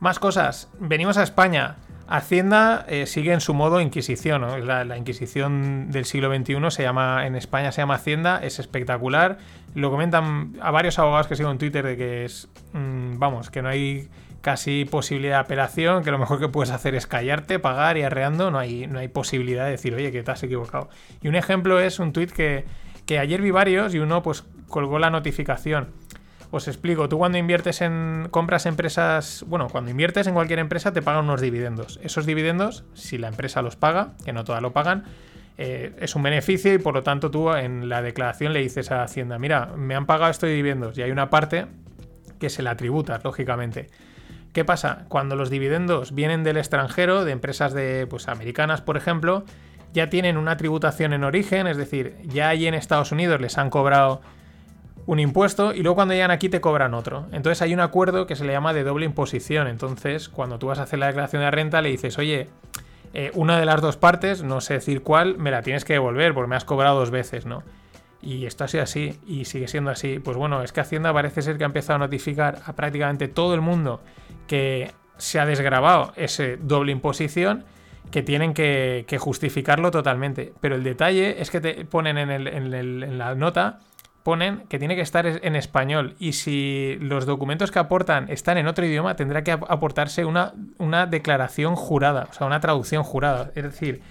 [SPEAKER 1] Más cosas. Venimos a España. Hacienda eh, sigue en su modo Inquisición, la, Inquisición del siglo XXI se llama, en España se llama Hacienda, es espectacular. Lo comentan a varios abogados que sigo en Twitter de que es, mm, vamos, que no hay casi posibilidad de apelación, que lo mejor que puedes hacer es callarte, pagar y arreando, no hay, no hay posibilidad de decir, oye, que te has equivocado. Y un ejemplo es un tweet que, que ayer vi varios y uno pues colgó la notificación os explico, tú cuando inviertes en compras empresas, bueno, cuando inviertes en cualquier empresa te pagan unos dividendos. Esos dividendos, si la empresa los paga, que no todas lo pagan, eh, es un beneficio y por lo tanto tú en la declaración le dices a Hacienda, mira, me han pagado estos dividendos y hay una parte que se la tributas, lógicamente. ¿Qué pasa? Cuando los dividendos vienen del extranjero, de empresas de, pues, americanas, por ejemplo, ya tienen una tributación en origen, es decir, ya allí en Estados Unidos les han cobrado un impuesto y luego cuando llegan aquí te cobran otro. Entonces hay un acuerdo que se le llama de doble imposición. Entonces, cuando tú vas a hacer la declaración de renta, le dices, oye, eh, una de las dos partes, no sé decir cuál, me la tienes que devolver porque me has cobrado dos veces, ¿no? Y esto ha sido así y sigue siendo así. Pues bueno, es que Hacienda parece ser que ha empezado a notificar a prácticamente todo el mundo que se ha desgrabado ese doble imposición que tienen que, justificarlo totalmente. Pero el detalle es que te ponen en, en la nota ponen que tiene que estar en español y si los documentos que aportan están en otro idioma tendrá que aportarse una, una declaración jurada, o sea, una traducción jurada. Es decir,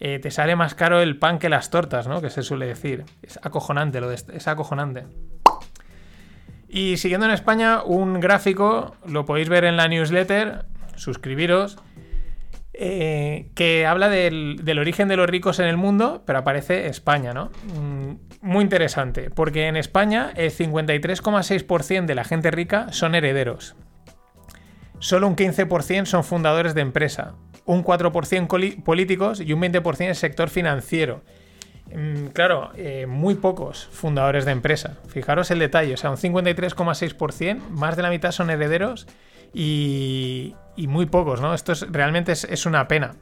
[SPEAKER 1] eh, te sale más caro el pan que las tortas, ¿no? Que se suele decir. Es acojonante, lo de, es acojonante. Y siguiendo en España, un gráfico, lo podéis ver en la newsletter, suscribiros, eh, que habla del, origen de los ricos en el mundo, pero aparece España, ¿no? Mm, muy interesante, porque en España el 53,6% de la gente rica son herederos. Solo un 15% son fundadores de empresa, un 4% políticos y un 20% el sector financiero. Mm, claro, eh, muy pocos fundadores de empresa. Fijaros el detalle, o sea, un 53,6%, más de la mitad son herederos y, muy pocos, ¿no? Esto es, realmente es, una pena.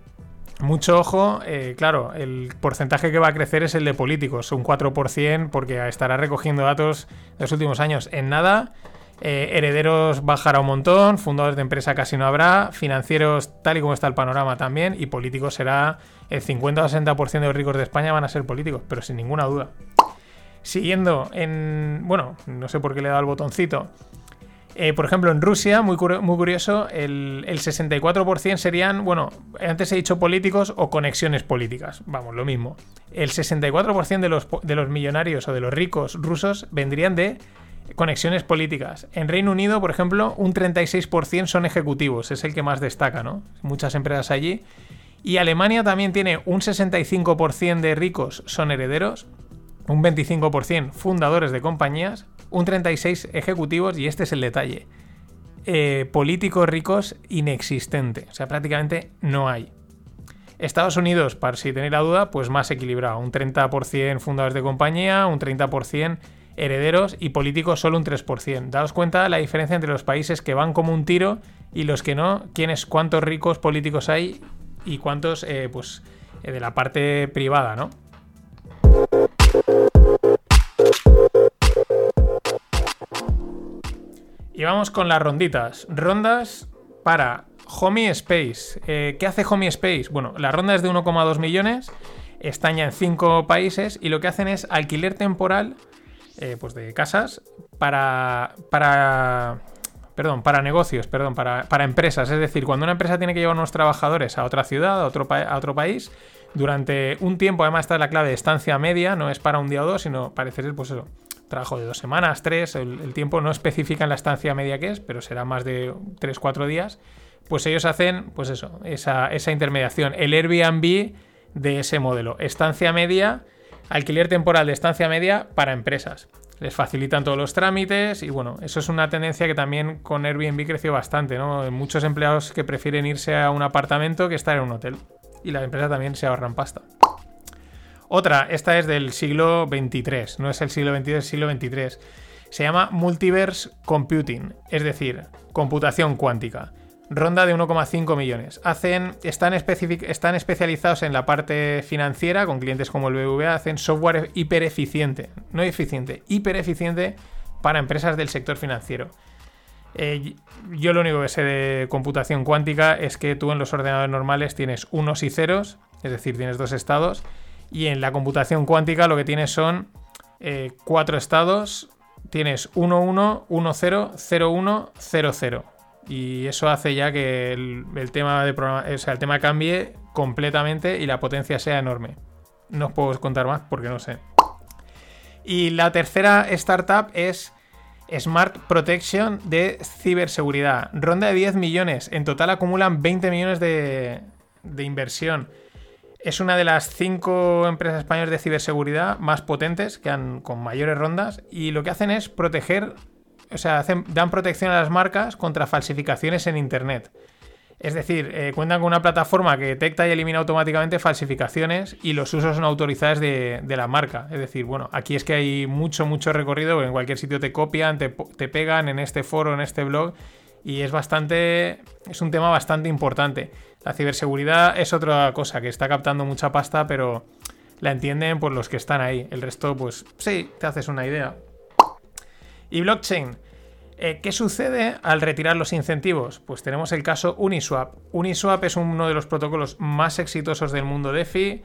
[SPEAKER 1] Mucho ojo, eh, claro, el porcentaje que va a crecer es el de políticos, un 4%, porque estará recogiendo datos de los últimos años. En nada, eh, herederos bajará un montón, fundadores de empresa casi no habrá, financieros, tal y como está el panorama también, y políticos será el 50 o 60% de los ricos de España van a ser políticos, pero sin ninguna duda. Siguiendo en. Bueno, no sé por qué le he dado el botoncito. Eh, por ejemplo, en Rusia, muy, curi- muy curioso, el, el 64% serían, bueno, antes he dicho políticos o conexiones políticas, vamos, lo mismo. El 64% de los, de los millonarios o de los ricos rusos vendrían de conexiones políticas. En Reino Unido, por ejemplo, un 36% son ejecutivos, es el que más destaca, ¿no? Muchas empresas allí. Y Alemania también tiene un 65% de ricos son herederos, un 25% fundadores de compañías, un 36% ejecutivos y este es el detalle. Eh, políticos ricos inexistente, o sea, prácticamente no hay. Estados Unidos, para si tenéis la duda, pues más equilibrado, un 30% fundadores de compañía, un 30% herederos y políticos solo un 3%. Daos cuenta la diferencia entre los países que van como un tiro y los que no, quiénes, cuántos ricos políticos hay y cuántos eh, pues eh, de la parte privada, ¿no? Y vamos con las ronditas. Rondas para Homie Space. Eh, ¿Qué hace Homie Space? Bueno, la ronda es de 1,2 millones. Están ya en 5 países y lo que hacen es alquiler temporal eh, pues de casas para, para perdón, para negocios, perdón, para, para empresas. Es decir, cuando una empresa tiene que llevar unos trabajadores a otra ciudad, a otro, país, durante un tiempo, además esta es la clave de estancia media, no es para un día o dos, sino parece ser, pues eso, trabajo de dos semanas, tres, el, tiempo no especifica en la estancia media que es, pero será más de tres, cuatro días. Pues ellos hacen, pues eso, esa, esa intermediación, el Airbnb de ese modelo. Estancia media, alquiler temporal de estancia media para empresas. Les facilitan todos los trámites y bueno, eso es una tendencia que también con Airbnb creció bastante, ¿no? Muchos empleados que prefieren irse a un apartamento que estar en un hotel. Y las empresas también se ahorran pasta. Otra, esta es del siglo XXIII, no es el siglo XXI, es el siglo XXIII. Se llama Multiverse Computing, es decir, computación cuántica. Ronda de 1,5 millones. Hacen, están, están especializados en la parte financiera, con clientes como el BBVA, hacen software hiper eficiente, no eficiente, hiper eficiente para empresas del sector financiero. Eh, yo lo único que sé de computación cuántica es que tú en los ordenadores normales tienes unos y ceros, es decir, tienes dos estados, y en la computación cuántica lo que tienes son eh, cuatro estados, tienes 1, 1, 1, 0, 0, 1, 0, 0. Y eso hace ya que el, tema cambie completamente y la potencia sea enorme. No os puedo contar más porque no sé. Y la tercera startup es Smart Protection de ciberseguridad. Ronda de 10 millones. En total acumulan 20 millones de inversión. Es una de las cinco empresas españolas de ciberseguridad más potentes, que han con mayores rondas, y lo que hacen es proteger, o sea, hacen- dan protección a las marcas contra falsificaciones en Internet. Es decir, eh, cuentan con una plataforma que detecta y elimina automáticamente falsificaciones y los usos no autorizados de, de la marca. Es decir, bueno, aquí es que hay mucho, mucho recorrido, en cualquier sitio te copian, te, te pegan en este foro, en este blog, y es bastante, es un tema bastante importante. La ciberseguridad es otra cosa que está captando mucha pasta, pero la entienden pues los que están ahí. El resto, pues sí, te haces una idea. Y blockchain. Eh, ¿Qué sucede al retirar los incentivos? Pues tenemos el caso Uniswap. Uniswap es uno de los protocolos más exitosos del mundo DeFi,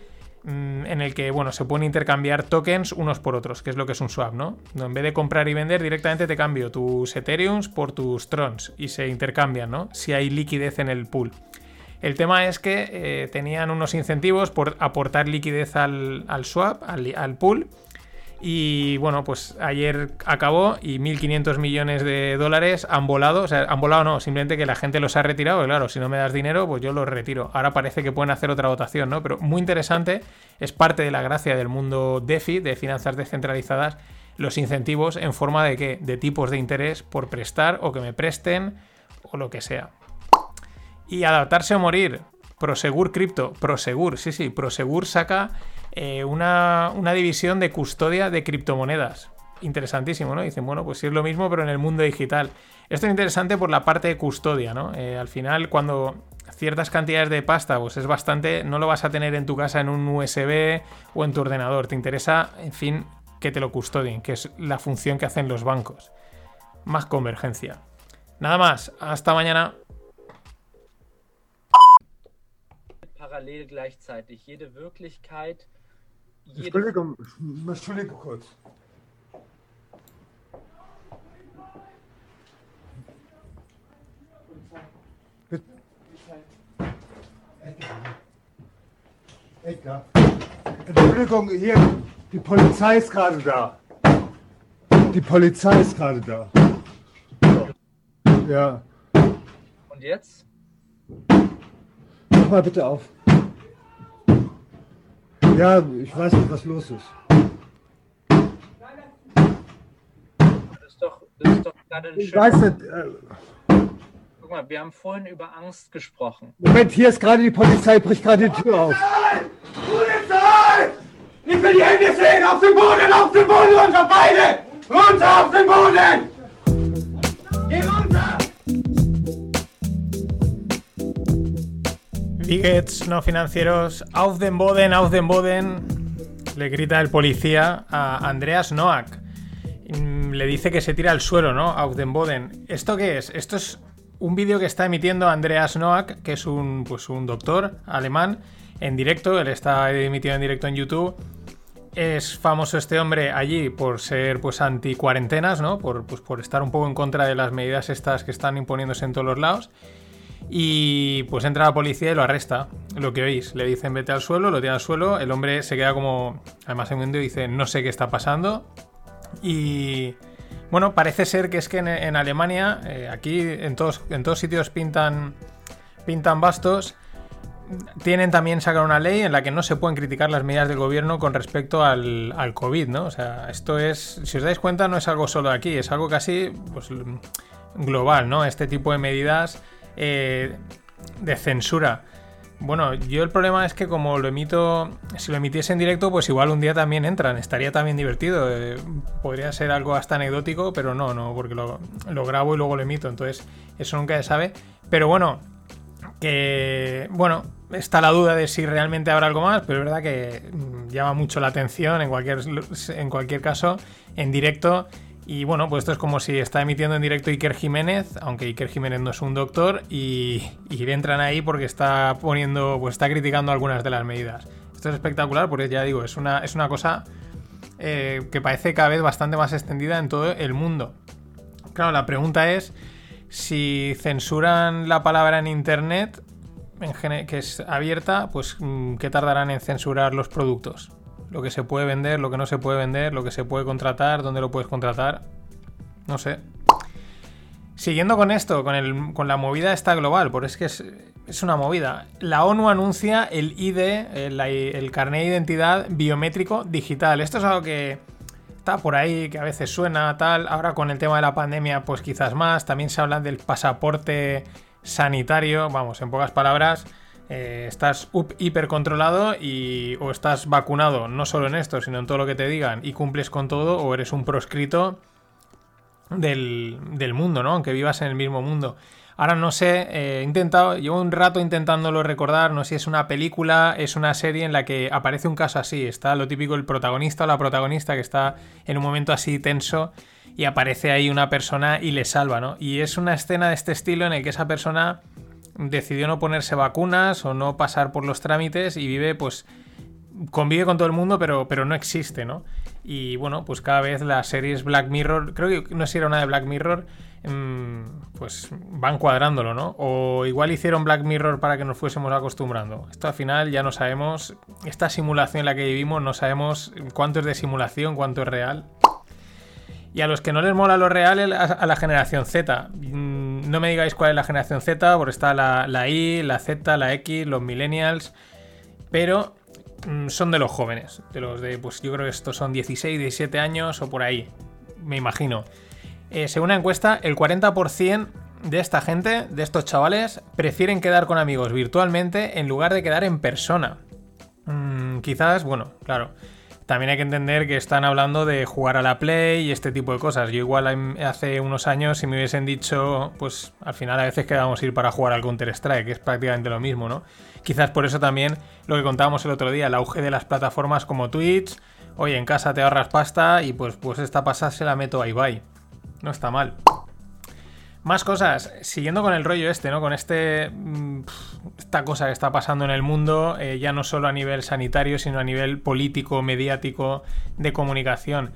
[SPEAKER 1] mm, en el que bueno, se pueden intercambiar tokens unos por otros, que es lo que es un swap, ¿no? En vez de comprar y vender, directamente te cambio tus Ethereums por tus Trons y se intercambian, ¿no? Si hay liquidez en el pool. El tema es que eh, tenían unos incentivos por aportar liquidez al, al swap, al, al pool. Y bueno, pues ayer acabó y 1.500 millones de dólares han volado. O sea, han volado no, simplemente que la gente los ha retirado. Y claro, si no me das dinero, pues yo los retiro. Ahora parece que pueden hacer otra votación, ¿no? Pero muy interesante, es parte de la gracia del mundo DeFi, de finanzas descentralizadas, los incentivos en forma de qué? De tipos de interés por prestar o que me presten o lo que sea. Y adaptarse o morir. Prosegur Crypto. Prosegur, sí, sí. Prosegur saca eh, una, una división de custodia de criptomonedas. Interesantísimo, ¿no? Dicen, bueno, pues sí es lo mismo, pero en el mundo digital. Esto es interesante por la parte de custodia, ¿no? Eh, al final, cuando ciertas cantidades de pasta, pues es bastante. No lo vas a tener en tu casa en un USB o en tu ordenador. Te interesa, en fin, que te lo custodien, que es la función que hacen los bancos. Más convergencia. Nada más. Hasta mañana.
[SPEAKER 9] Entschuldigung, Entschuldigung kurz. Edgar. Entschuldigung, hier, die Polizei ist gerade da. Die Polizei ist gerade da. Ja.
[SPEAKER 10] Und jetzt?
[SPEAKER 9] Mach mal bitte auf. Ja, ich weiß nicht, was los ist.
[SPEAKER 10] Das ist doch, das ist doch gerade ein
[SPEAKER 9] Ich weiß nicht. Äh,
[SPEAKER 10] Guck mal, wir haben vorhin über Angst gesprochen.
[SPEAKER 9] Moment, hier ist gerade die Polizei, bricht gerade die Tür auf.
[SPEAKER 6] Polizei! Ich will die Hände sehen! Auf den Boden! Auf den Boden! Runter! Beide! Runter auf den Boden!
[SPEAKER 1] Wie geht's, no financieros? Auf den Boden, auf den Boden. Le grita el policía a Andreas Noack. Mm, Le dice que se tira al suelo, ¿no? Auf den Boden. ¿Esto qué es? Esto es un vídeo que está emitiendo Andreas Noack, que es un, pues, un doctor alemán, en directo. Él está emitido en directo en YouTube. Es famoso este hombre allí por ser pues anti cuarentenas, ¿no? Por, pues, por estar un poco en contra de las medidas estas que están imponiéndose en todos los lados. Y pues entra la policía y lo arresta. Lo que oís, le dicen vete al suelo, lo tiene al suelo. El hombre se queda como. Además, en un momento dice no sé qué está pasando. Y. Bueno, parece ser que es que en, Alemania, eh, aquí en todos, en todos sitios pintan, pintan bastos. Tienen también sacar una ley en la que no se pueden criticar las medidas del gobierno con respecto al, al COVID, ¿no? O sea, esto es, si os dais cuenta, no es algo solo aquí, es algo casi pues, global, ¿no? Este tipo de medidas eh, de censura. Bueno, yo el problema es que como lo emito, si lo emitiese en directo, pues igual un día también entran, estaría también divertido. eh, podría ser algo hasta anecdótico, pero no, no, porque lo, lo grabo y luego lo emito, entonces eso nunca se sabe. Pero bueno, que bueno, está la duda de si realmente habrá algo más, pero es verdad que mm, llama mucho la atención en cualquier, en cualquier caso, en directo. Y bueno, pues esto es como si está emitiendo en directo Iker Jiménez, aunque Iker Jiménez no es un doctor, y, entran ahí porque está poniendo, pues está criticando algunas de las medidas. Esto es espectacular porque ya digo, es una, es una cosa eh, que parece cada vez bastante más extendida en todo el mundo. Claro, la pregunta es si censuran la palabra en internet, en que es abierta, pues mm, ¿qué tardarán en censurar los productos? Lo que se puede vender, lo que no se puede vender, lo que se puede contratar, dónde lo puedes contratar. No sé. Siguiendo con esto, con, el, con la movida esta global, porque es que es, es una movida. La ONU anuncia el ID, el, el carnet de identidad biométrico digital. Esto es algo que está por ahí, que a veces suena tal. Ahora con el tema de la pandemia, pues quizás más. También se habla del pasaporte sanitario. Vamos, en pocas palabras, eh, estás hiper controlado y o estás vacunado, no solo en esto, sino en todo lo que te digan y cumples con todo, o eres un proscrito del, del mundo, ¿no? Aunque vivas en el mismo mundo. Ahora no sé, eh, he intentado, llevo un rato intentándolo recordar, no sé si es una película, es una serie en la que aparece un caso así, está lo típico el protagonista o la protagonista que está en un momento así tenso y aparece ahí una persona y le salva, ¿no? Y es una escena de este estilo en el que esa persona decidió no ponerse vacunas o no pasar por los trámites y vive pues convive con todo el mundo, pero, pero no existe, ¿no? Y bueno, pues cada vez las series Black Mirror, creo que no sé si era una de Black Mirror, mm, pues van cuadrándolo, ¿no? O igual hicieron Black Mirror para que nos fuésemos acostumbrando. Esto al final ya no sabemos, esta simulación en la que vivimos, no sabemos cuánto es de simulación, cuánto es real. Y a los que no les mola lo real, a la generación Z. Mm, No me digáis cuál es la generación Z, porque está la, la I, la Z, la X, los millennials. Pero mm, son de los jóvenes. De los de, pues yo creo que estos son 16, 17 años o por ahí. Me imagino. Eh, según una encuesta, el 40% de esta gente, de estos chavales, prefieren quedar con amigos virtualmente en lugar de quedar en persona. Mm, quizás, bueno, claro. También hay que entender que están hablando de jugar a la Play y este tipo de cosas. Yo igual hace unos años si me hubiesen dicho, pues al final a veces quedamos ir para jugar al Counter-Strike, que es prácticamente lo mismo, ¿no? Quizás por eso también lo que contábamos el otro día, el auge de las plataformas como Twitch, oye, en casa te ahorras pasta y pues, pues esta pasada se la meto a Ibai. No está mal. Más cosas, siguiendo con el rollo este, ¿no? Con este. mm, Esta cosa que está pasando en el mundo, eh, ya no solo a nivel sanitario, sino a nivel político, mediático, de comunicación.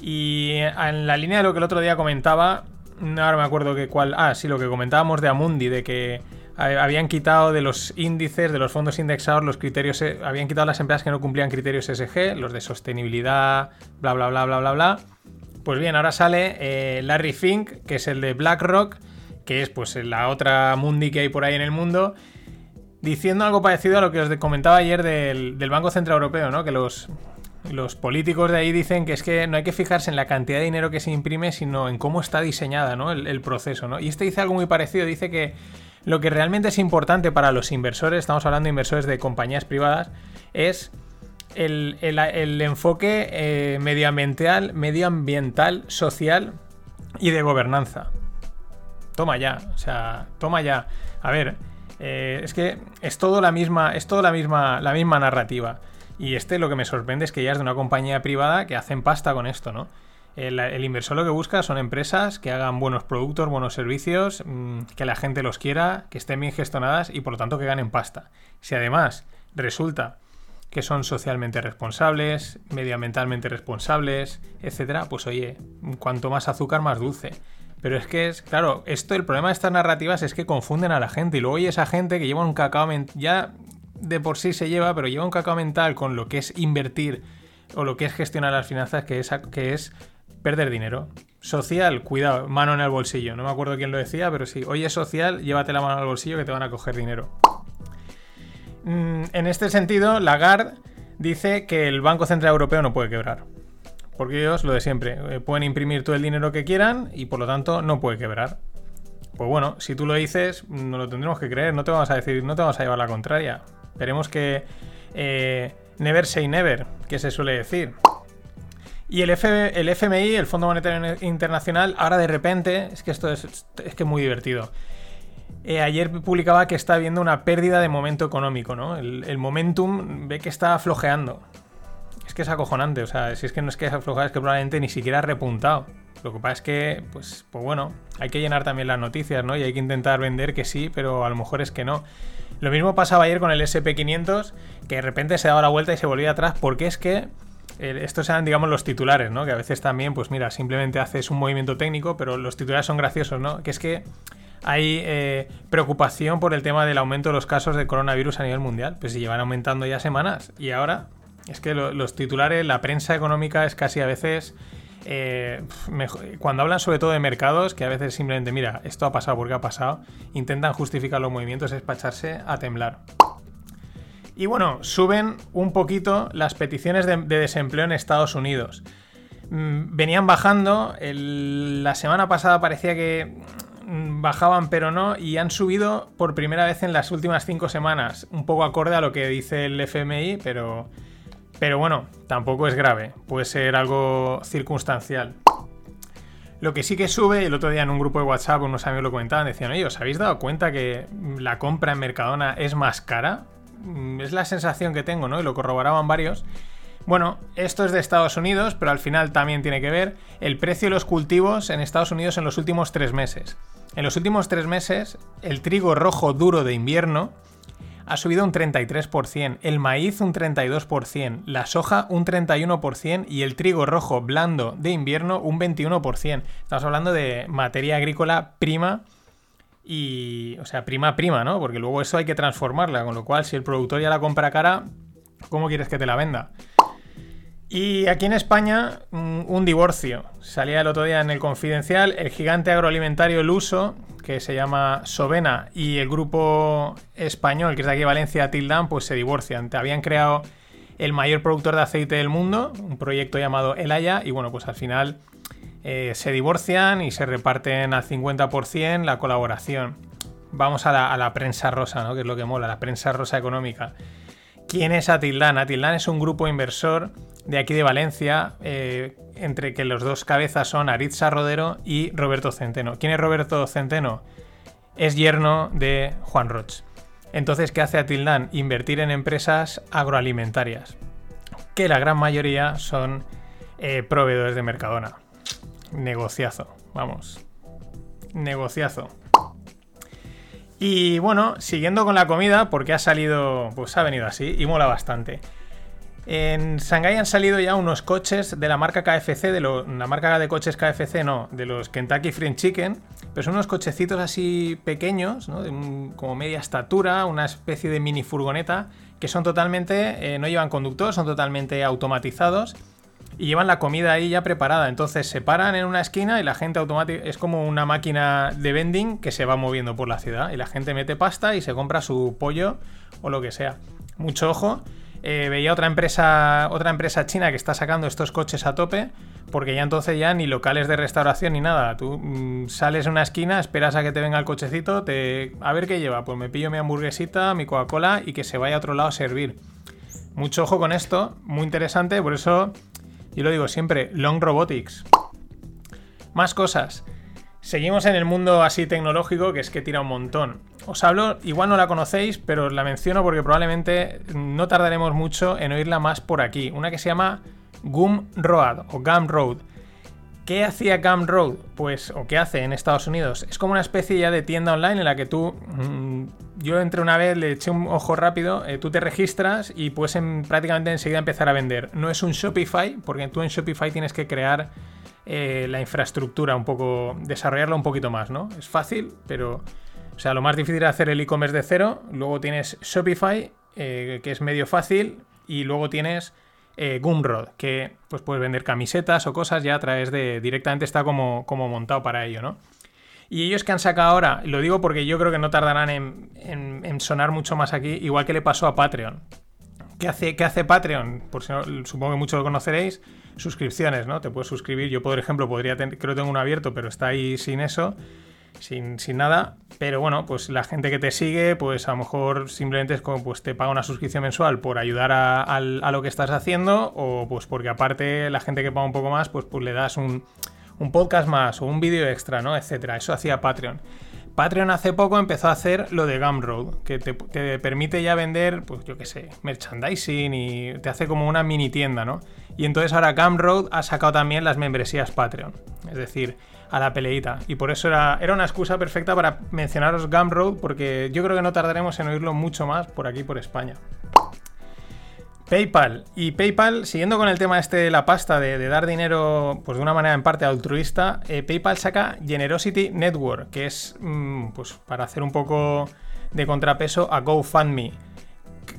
[SPEAKER 1] Y en la línea de lo que el otro día comentaba, ahora me acuerdo que cuál. Ah, sí, lo que comentábamos de Amundi, de que habían quitado de los índices, de los fondos indexados, los criterios, eh, habían quitado las empresas que no cumplían criterios SG, los de sostenibilidad, bla, bla, bla, bla, bla, bla. Pues bien, ahora sale eh, Larry Fink, que es el de BlackRock, que es pues la otra mundi que hay por ahí en el mundo, diciendo algo parecido a lo que os comentaba ayer del, Banco Central Europeo, ¿no? Que los, los políticos de ahí dicen que es que no hay que fijarse en la cantidad de dinero que se imprime, sino en cómo está diseñada, ¿no? El, el proceso, ¿no? Y este dice algo muy parecido, dice que lo que realmente es importante para los inversores, estamos hablando de inversores de compañías privadas, es el, el- enfoque eh, medioambiental, medioambiental, social y de gobernanza. Toma ya, o sea, toma ya. A ver, eh, es que es todo la misma, es toda la misma, la misma narrativa. Y este lo que me sorprende es que ya es de una compañía privada que hacen pasta con esto, ¿no? El, el inversor lo que busca son empresas que hagan buenos productos, buenos servicios, mm, que la gente los quiera, que estén bien gestionadas y por lo tanto que ganen pasta. Si además resulta que son socialmente responsables, medioambientalmente responsables, etcétera, pues oye, cuanto más azúcar, más dulce. Pero es que es, claro, esto, el problema de estas narrativas es que confunden a la gente. Y luego hay esa gente que lleva un cacao mental, ya de por sí se lleva, pero lleva un cacao mental con lo que es invertir o lo que es gestionar las finanzas, que es, que es perder dinero. Social, cuidado, mano en el bolsillo. No me acuerdo quién lo decía, pero sí, oye social, llévate la mano al bolsillo que te van a coger dinero. Mm, En este sentido, Lagarde dice que el Banco Central Europeo no puede quebrar. Porque ellos, lo de siempre, eh, pueden imprimir todo el dinero que quieran y por lo tanto no puede quebrar. Pues bueno, si tú lo dices, no lo tendremos que creer, no te vamos a decir, no te vamos a llevar la contraria. Esperemos que eh, never say never, que se suele decir. Y el, F- el FMI, el Fondo Monetario Internacional, ahora de repente, es que esto es, es que es muy divertido. Eh, ayer publicaba que está habiendo una pérdida de momento económico, ¿no? El, momentum ve que está flojeando. Es que es acojonante, o sea, si es que no es que es aflojado, es que probablemente ni siquiera ha repuntado. Lo que pasa es que, pues, pues bueno, hay que llenar también las noticias, ¿no? Y hay que intentar vender que sí, pero a lo mejor es que no. Lo mismo pasaba ayer con el SP500, que de repente se daba la vuelta y se volvía atrás, porque es que eh, estos eran, digamos, los titulares, ¿no? Que a veces también, pues mira, simplemente haces un movimiento técnico, pero los titulares son graciosos, ¿no? Que es que hay eh, preocupación por el tema del aumento de los casos de coronavirus a nivel mundial. Pues se llevan aumentando ya semanas. Y ahora es que lo- los titulares, la prensa económica es casi a veces... eh, cuando hablan sobre todo de mercados, que a veces simplemente, mira, esto ha pasado porque ha pasado, intentan justificar los movimientos, es para echarse a temblar. Y bueno, suben un poquito las peticiones de, de desempleo en Estados Unidos. Mm, Venían bajando, la semana pasada parecía que bajaban pero no, y han subido por primera vez en las últimas cinco semanas, un poco acorde a lo que dice el FMI, pero, pero bueno, tampoco es grave, puede ser algo circunstancial. Lo que sí que sube, el otro día en un grupo de WhatsApp unos amigos lo comentaban, decían, oye, ¿os habéis dado cuenta que la compra en Mercadona es más cara? Mm, Es la sensación que tengo, ¿no? Y lo corroboraban varios. Bueno, esto es de Estados Unidos, pero al final también tiene que ver el precio de los cultivos en Estados Unidos en los últimos tres meses. En los últimos tres meses, el trigo rojo duro de invierno ha subido un 33%, el maíz un 32%, la soja un 31% y el trigo rojo blando de invierno un 21%. Estamos hablando de materia agrícola prima y, o sea, prima prima, ¿no? Porque luego eso hay que transformarla, con lo cual si el productor ya la compra cara, ¿cómo quieres que te la venda? Y aquí en España, mm, un divorcio. Salía el otro día en el Confidencial el gigante agroalimentario Luso, que se llama Sovena, y el grupo español, que es de aquí Valencia, Tildan, pues se divorcian. Te habían creado el mayor productor de aceite del mundo, un proyecto llamado Elaya, y bueno, pues al final eh, se divorcian y se reparten al 50% la colaboración. Vamos a la, a la prensa rosa, ¿no? Que es lo que mola, la prensa rosa económica. ¿Quién es Atildán? Atildán es un grupo inversor de aquí de Valencia, eh, entre que los dos cabezas son Aritza Rodero y Roberto Centeno. ¿Quién es Roberto Centeno? Es yerno de Juan Roch. Entonces, ¿qué hace Atildán? Invertir en empresas agroalimentarias, que la gran mayoría son eh, proveedores de Mercadona. Negociazo, vamos. Negociazo. Y bueno, siguiendo con la comida, porque ha salido, pues ha venido así y mola bastante. En Shanghái han salido ya unos coches de la marca KFC, de la marca de coches KFC no, de los Kentucky Fried Chicken, pero son unos cochecitos así pequeños, ¿no? de como media estatura, una especie de mini furgoneta, que son totalmente, eh, no llevan conductor, son totalmente automatizados y llevan la comida ahí ya preparada. Entonces se paran en una esquina y la gente automáticamente es como una máquina de vending que se va moviendo por la ciudad y la gente mete pasta y se compra su pollo o lo que sea. Mucho ojo. Eh, veía otra empresa, otra empresa china que está sacando estos coches a tope, porque ya entonces ya ni locales de restauración ni nada. Tú mm, sales en una esquina, esperas a que te venga el cochecito, te a ver qué lleva. Pues me pillo mi hamburguesita, mi Coca-Cola y que se vaya a otro lado a servir. Mucho ojo con esto, muy interesante, por eso yo lo digo siempre, Long Robotics. Más cosas. Seguimos en el mundo así tecnológico que es que tira un montón. Os hablo, igual no la conocéis, pero os la menciono porque probablemente no tardaremos mucho en oírla más por aquí. Una que se llama Gumroad o Gumroad. ¿Qué hacía Gumroad? Pues, o qué hace en Estados Unidos. Es como una especie ya de tienda online en la que tú. mm, yo entré una vez, le eché un ojo rápido, eh, tú te registras y puedes en- prácticamente enseguida empezar a vender. No es un Shopify, porque tú en Shopify tienes que crear eh, la infraestructura un poco, desarrollarla un poquito más, ¿no? Es fácil, pero, o sea, lo más difícil es hacer el e-commerce de cero. Luego tienes Shopify, eh, que es medio fácil, y luego tienes eh, Gumroad, que pues puedes vender camisetas o cosas ya a través de, directamente está como, como montado para ello, ¿no? Y ellos que han sacado ahora, lo digo porque yo creo que no tardarán en- en sonar mucho más aquí, igual que le pasó a Patreon. ¿Qué hace, qué hace Patreon? Por si no, supongo que muchos lo conoceréis. Suscripciones, ¿no? Te puedes suscribir. Yo, por ejemplo, podría tener, creo que tengo uno abierto, pero está ahí sin eso, sin, sin nada. Pero bueno, pues la gente que te sigue, pues a lo mejor simplemente es como, pues te paga una suscripción mensual por ayudar a, a lo que estás haciendo, o pues porque aparte la gente que paga un poco más, pues, pues le das un, un podcast más o un vídeo extra, ¿no? Etcétera. Eso hacía Patreon. Patreon hace poco empezó a hacer lo de Gumroad, que te, te permite ya vender, pues yo qué sé, merchandising y te hace como una mini tienda, ¿no? Y entonces ahora Gumroad ha sacado también las membresías Patreon, es decir, a la peleita. Y por eso era, era una excusa perfecta para mencionaros Gumroad, porque yo creo que no tardaremos en oírlo mucho más por aquí, por España. PayPal. Y PayPal, siguiendo con el tema este de la pasta, de, dar dinero pues de una manera en parte altruista, eh, PayPal saca Generosity Network, que es mm, pues para hacer un poco de contrapeso a GoFundMe.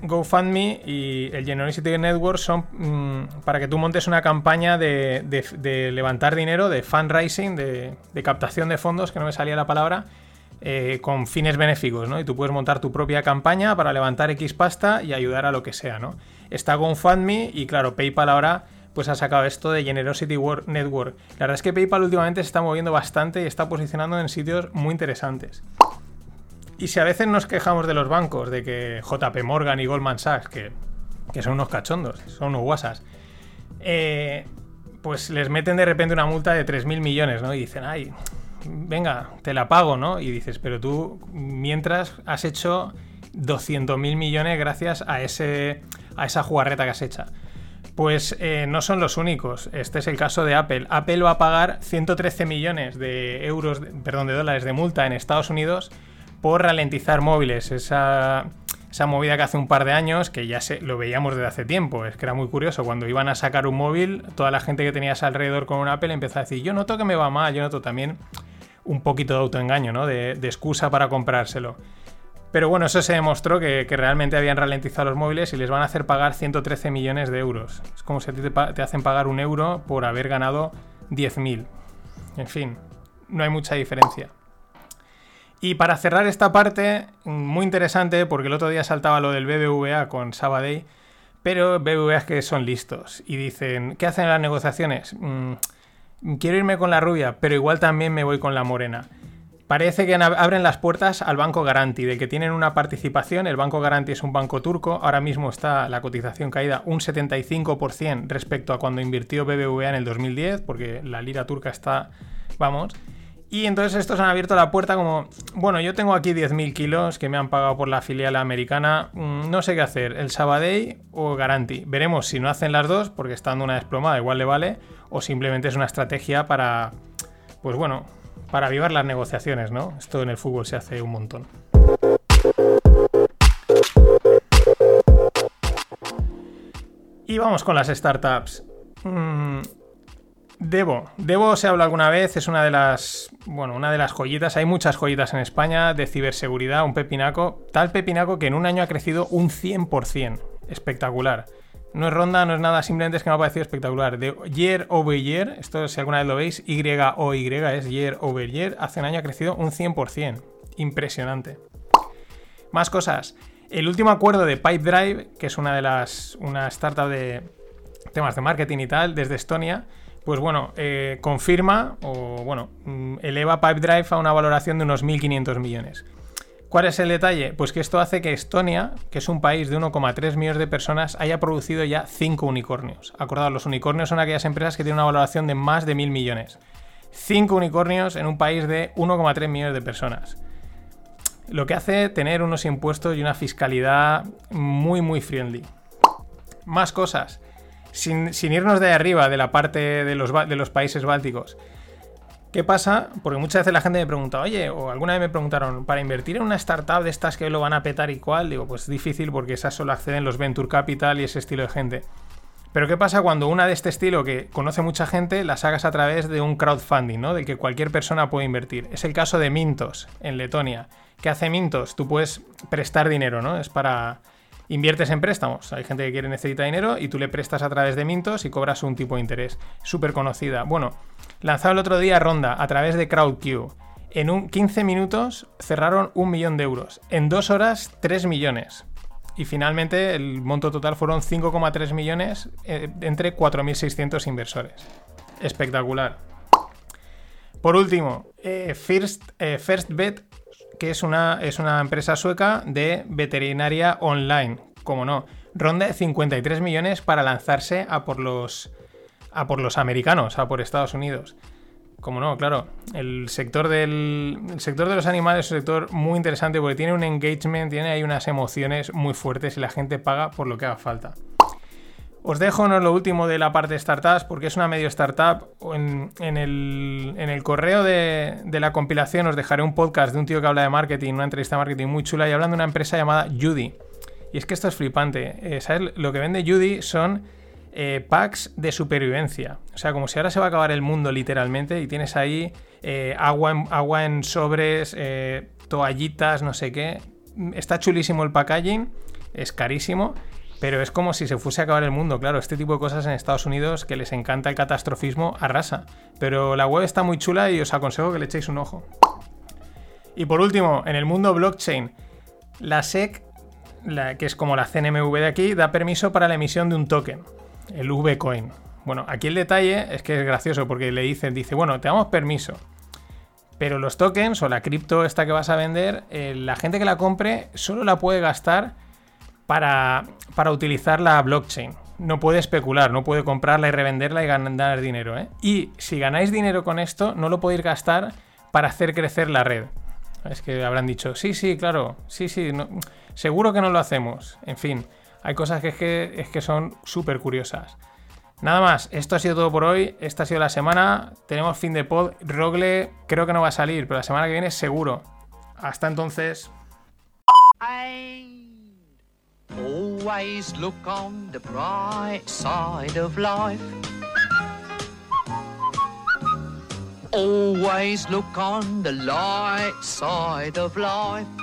[SPEAKER 1] GoFundMe y el Generosity Network son mm, para que tú montes una campaña de levantar dinero, de fundraising, de, de captación de fondos, que no me salía la palabra, eh, con fines benéficos, ¿no? Y tú puedes montar tu propia campaña para levantar X pasta y ayudar a lo que sea, ¿no? Está GoFundMe y claro, PayPal ahora pues ha sacado esto de Generosity Wor- Network. La verdad es que PayPal últimamente se está moviendo bastante y está posicionando en sitios muy interesantes. Y si a veces nos quejamos de los bancos, de que JP Morgan y Goldman Sachs, que, que son unos cachondos, son unos guasas, eh, pues les meten de repente una multa de 3.000 millones, ¿no? Y dicen, ay, venga, te la pago, ¿no? Y dices, pero tú, mientras has hecho 200.000 millones gracias a, ese, a esa jugarreta que has hecho. Pues eh, no son los únicos. Este es el caso de Apple. Apple va a pagar 113 millones de euros, perdón, de dólares de multa en Estados Unidos por ralentizar móviles. Esa, esa movida que hace un par de años, que ya se, lo veíamos desde hace tiempo. Es que era muy curioso. Cuando iban a sacar un móvil, toda la gente que tenías alrededor con un Apple empezó a decir, yo noto que me va mal, yo noto también un poquito de autoengaño, ¿no? De excusa para comprárselo. Pero bueno, eso se demostró que, realmente habían ralentizado los móviles y les van a hacer pagar 113 millones de euros. Es como si a ti te, hacen pagar un euro por haber ganado 10.000. En fin, no hay mucha diferencia. Y para cerrar esta parte, muy interesante, porque el otro día saltaba lo del BBVA con Sabadell, pero BBVA es que son listos y dicen, ¿qué hacen en las negociaciones? Mm, quiero irme con la rubia, pero igual también me voy con la morena. Parece que ab- abren las puertas al Banco Garanti, del que tienen una participación. El Banco Garanti es un banco turco. Ahora mismo está la cotización caída un 75% respecto a cuando invirtió BBVA en el 2010, porque la lira turca está, vamos. Y entonces estos han abierto la puerta como, bueno, yo tengo aquí 10.000 kilos que me han pagado por la filial americana, mm, no sé qué hacer, el Sabadell o Garanti. Veremos si no hacen las dos, porque está dando una desplomada, igual le vale, o simplemente es una estrategia para, pues bueno, para avivar las negociaciones, ¿no? Esto en el fútbol se hace un montón. Y vamos con las startups. Mm, Devo. Devo se habla alguna vez, es una de las. Bueno, una de las joyitas. Hay muchas joyitas en España de ciberseguridad, un pepinaco. Tal pepinaco que en un año ha crecido un 100%. Espectacular. No es ronda, no es nada, simplemente es que me ha parecido espectacular. De year over year, esto si alguna vez lo veis, Y o Y es year over year, hace un año ha crecido un 100%. Impresionante. Más cosas. El último acuerdo de Pipedrive, que es una de las. una startup de temas de marketing y tal, desde Estonia, pues bueno, eh, confirma o bueno, mm, eleva Pipedrive a una valoración de unos 1.500 millones. ¿Cuál es el detalle? Pues que esto hace que Estonia, que es un país de 1,3 millones de personas, haya producido ya 5 unicornios. Acordad, los unicornios son aquellas empresas que tienen una valoración de más de 1.000 millones. 5 unicornios en un país de 1,3 millones de personas. Lo que hace tener unos impuestos y una fiscalidad muy, muy friendly. Más cosas sin, irnos de arriba, de la parte de los, de los países bálticos. ¿Qué pasa? Porque muchas veces la gente me pregunta, oye, o alguna vez me preguntaron, para invertir en una startup de estas que lo van a petar y cuál, digo, pues es difícil porque esas solo acceden los Venture Capital y ese estilo de gente. Pero ¿qué pasa cuando una de este estilo que conoce mucha gente la sacas a través de un crowdfunding, ¿no? Del que cualquier persona puede invertir. Es el caso de Mintos, en Letonia. ¿Qué hace Mintos? Tú puedes prestar dinero, ¿no? Es para inviertes en préstamos. Hay gente que quiere necesita dinero y tú le prestas a través de Mintos y cobras un tipo de interés. Súper conocida. Bueno, lanzado el otro día Ronda a través de CrowdQ. En un 15 minutos cerraron un millón de euros. En dos horas, 3 millones. Y finalmente el monto total fueron 5,3 millones eh, entre 4.600 inversores. Espectacular. Por último, eh, First, eh, First Bet que es una, es una empresa sueca de veterinaria online, como no. Ronda de 53 millones para lanzarse a por los a por los americanos, a por Estados Unidos. Como no, claro. El sector del el sector de los animales es un sector muy interesante porque tiene un engagement, tiene ahí unas emociones muy fuertes y la gente paga por lo que haga falta. Os dejo no lo último de la parte de startups, porque es una medio startup. En, en, el, correo de, la compilación os dejaré un podcast de un tío que habla de marketing, una entrevista de marketing muy chula, y hablando de una empresa llamada Judy. Y es que esto es flipante. Eh, ¿Sabes? Lo que vende Judy son eh, packs de supervivencia. O sea, como si ahora se va a acabar el mundo literalmente y tienes ahí eh, agua, en, sobres, toallitas, no sé qué. Está chulísimo el packaging, es carísimo pero es como si se fuese a acabar el mundo, claro. Este tipo de cosas en Estados Unidos, que les encanta el catastrofismo, arrasa. Pero la web está muy chula y os aconsejo que le echéis un ojo. Y por último, en el mundo blockchain, la SEC, que es como la CNMV de aquí, da permiso para la emisión de un token, el VCoin. Bueno, aquí el detalle es que es gracioso porque le dicen, dice, bueno, te damos permiso. Pero los tokens o la cripto esta que vas a vender, eh, la gente que la compre solo la puede gastar para, utilizar la blockchain. No puede especular, no puede comprarla y revenderla y ganar dinero. ¿eh? Y si ganáis dinero con esto, no lo podéis gastar para hacer crecer la red. Es que habrán dicho, sí, sí, claro, sí, sí, seguro que no lo hacemos. En fin, hay cosas que es que, es que son súper curiosas. Nada más, esto ha sido todo por hoy. Esta ha sido la semana. Tenemos fin de pod. Rogle creo que no va a salir, pero la semana que viene seguro. Hasta entonces. Always look on the bright side of life. Always look on the light side of life.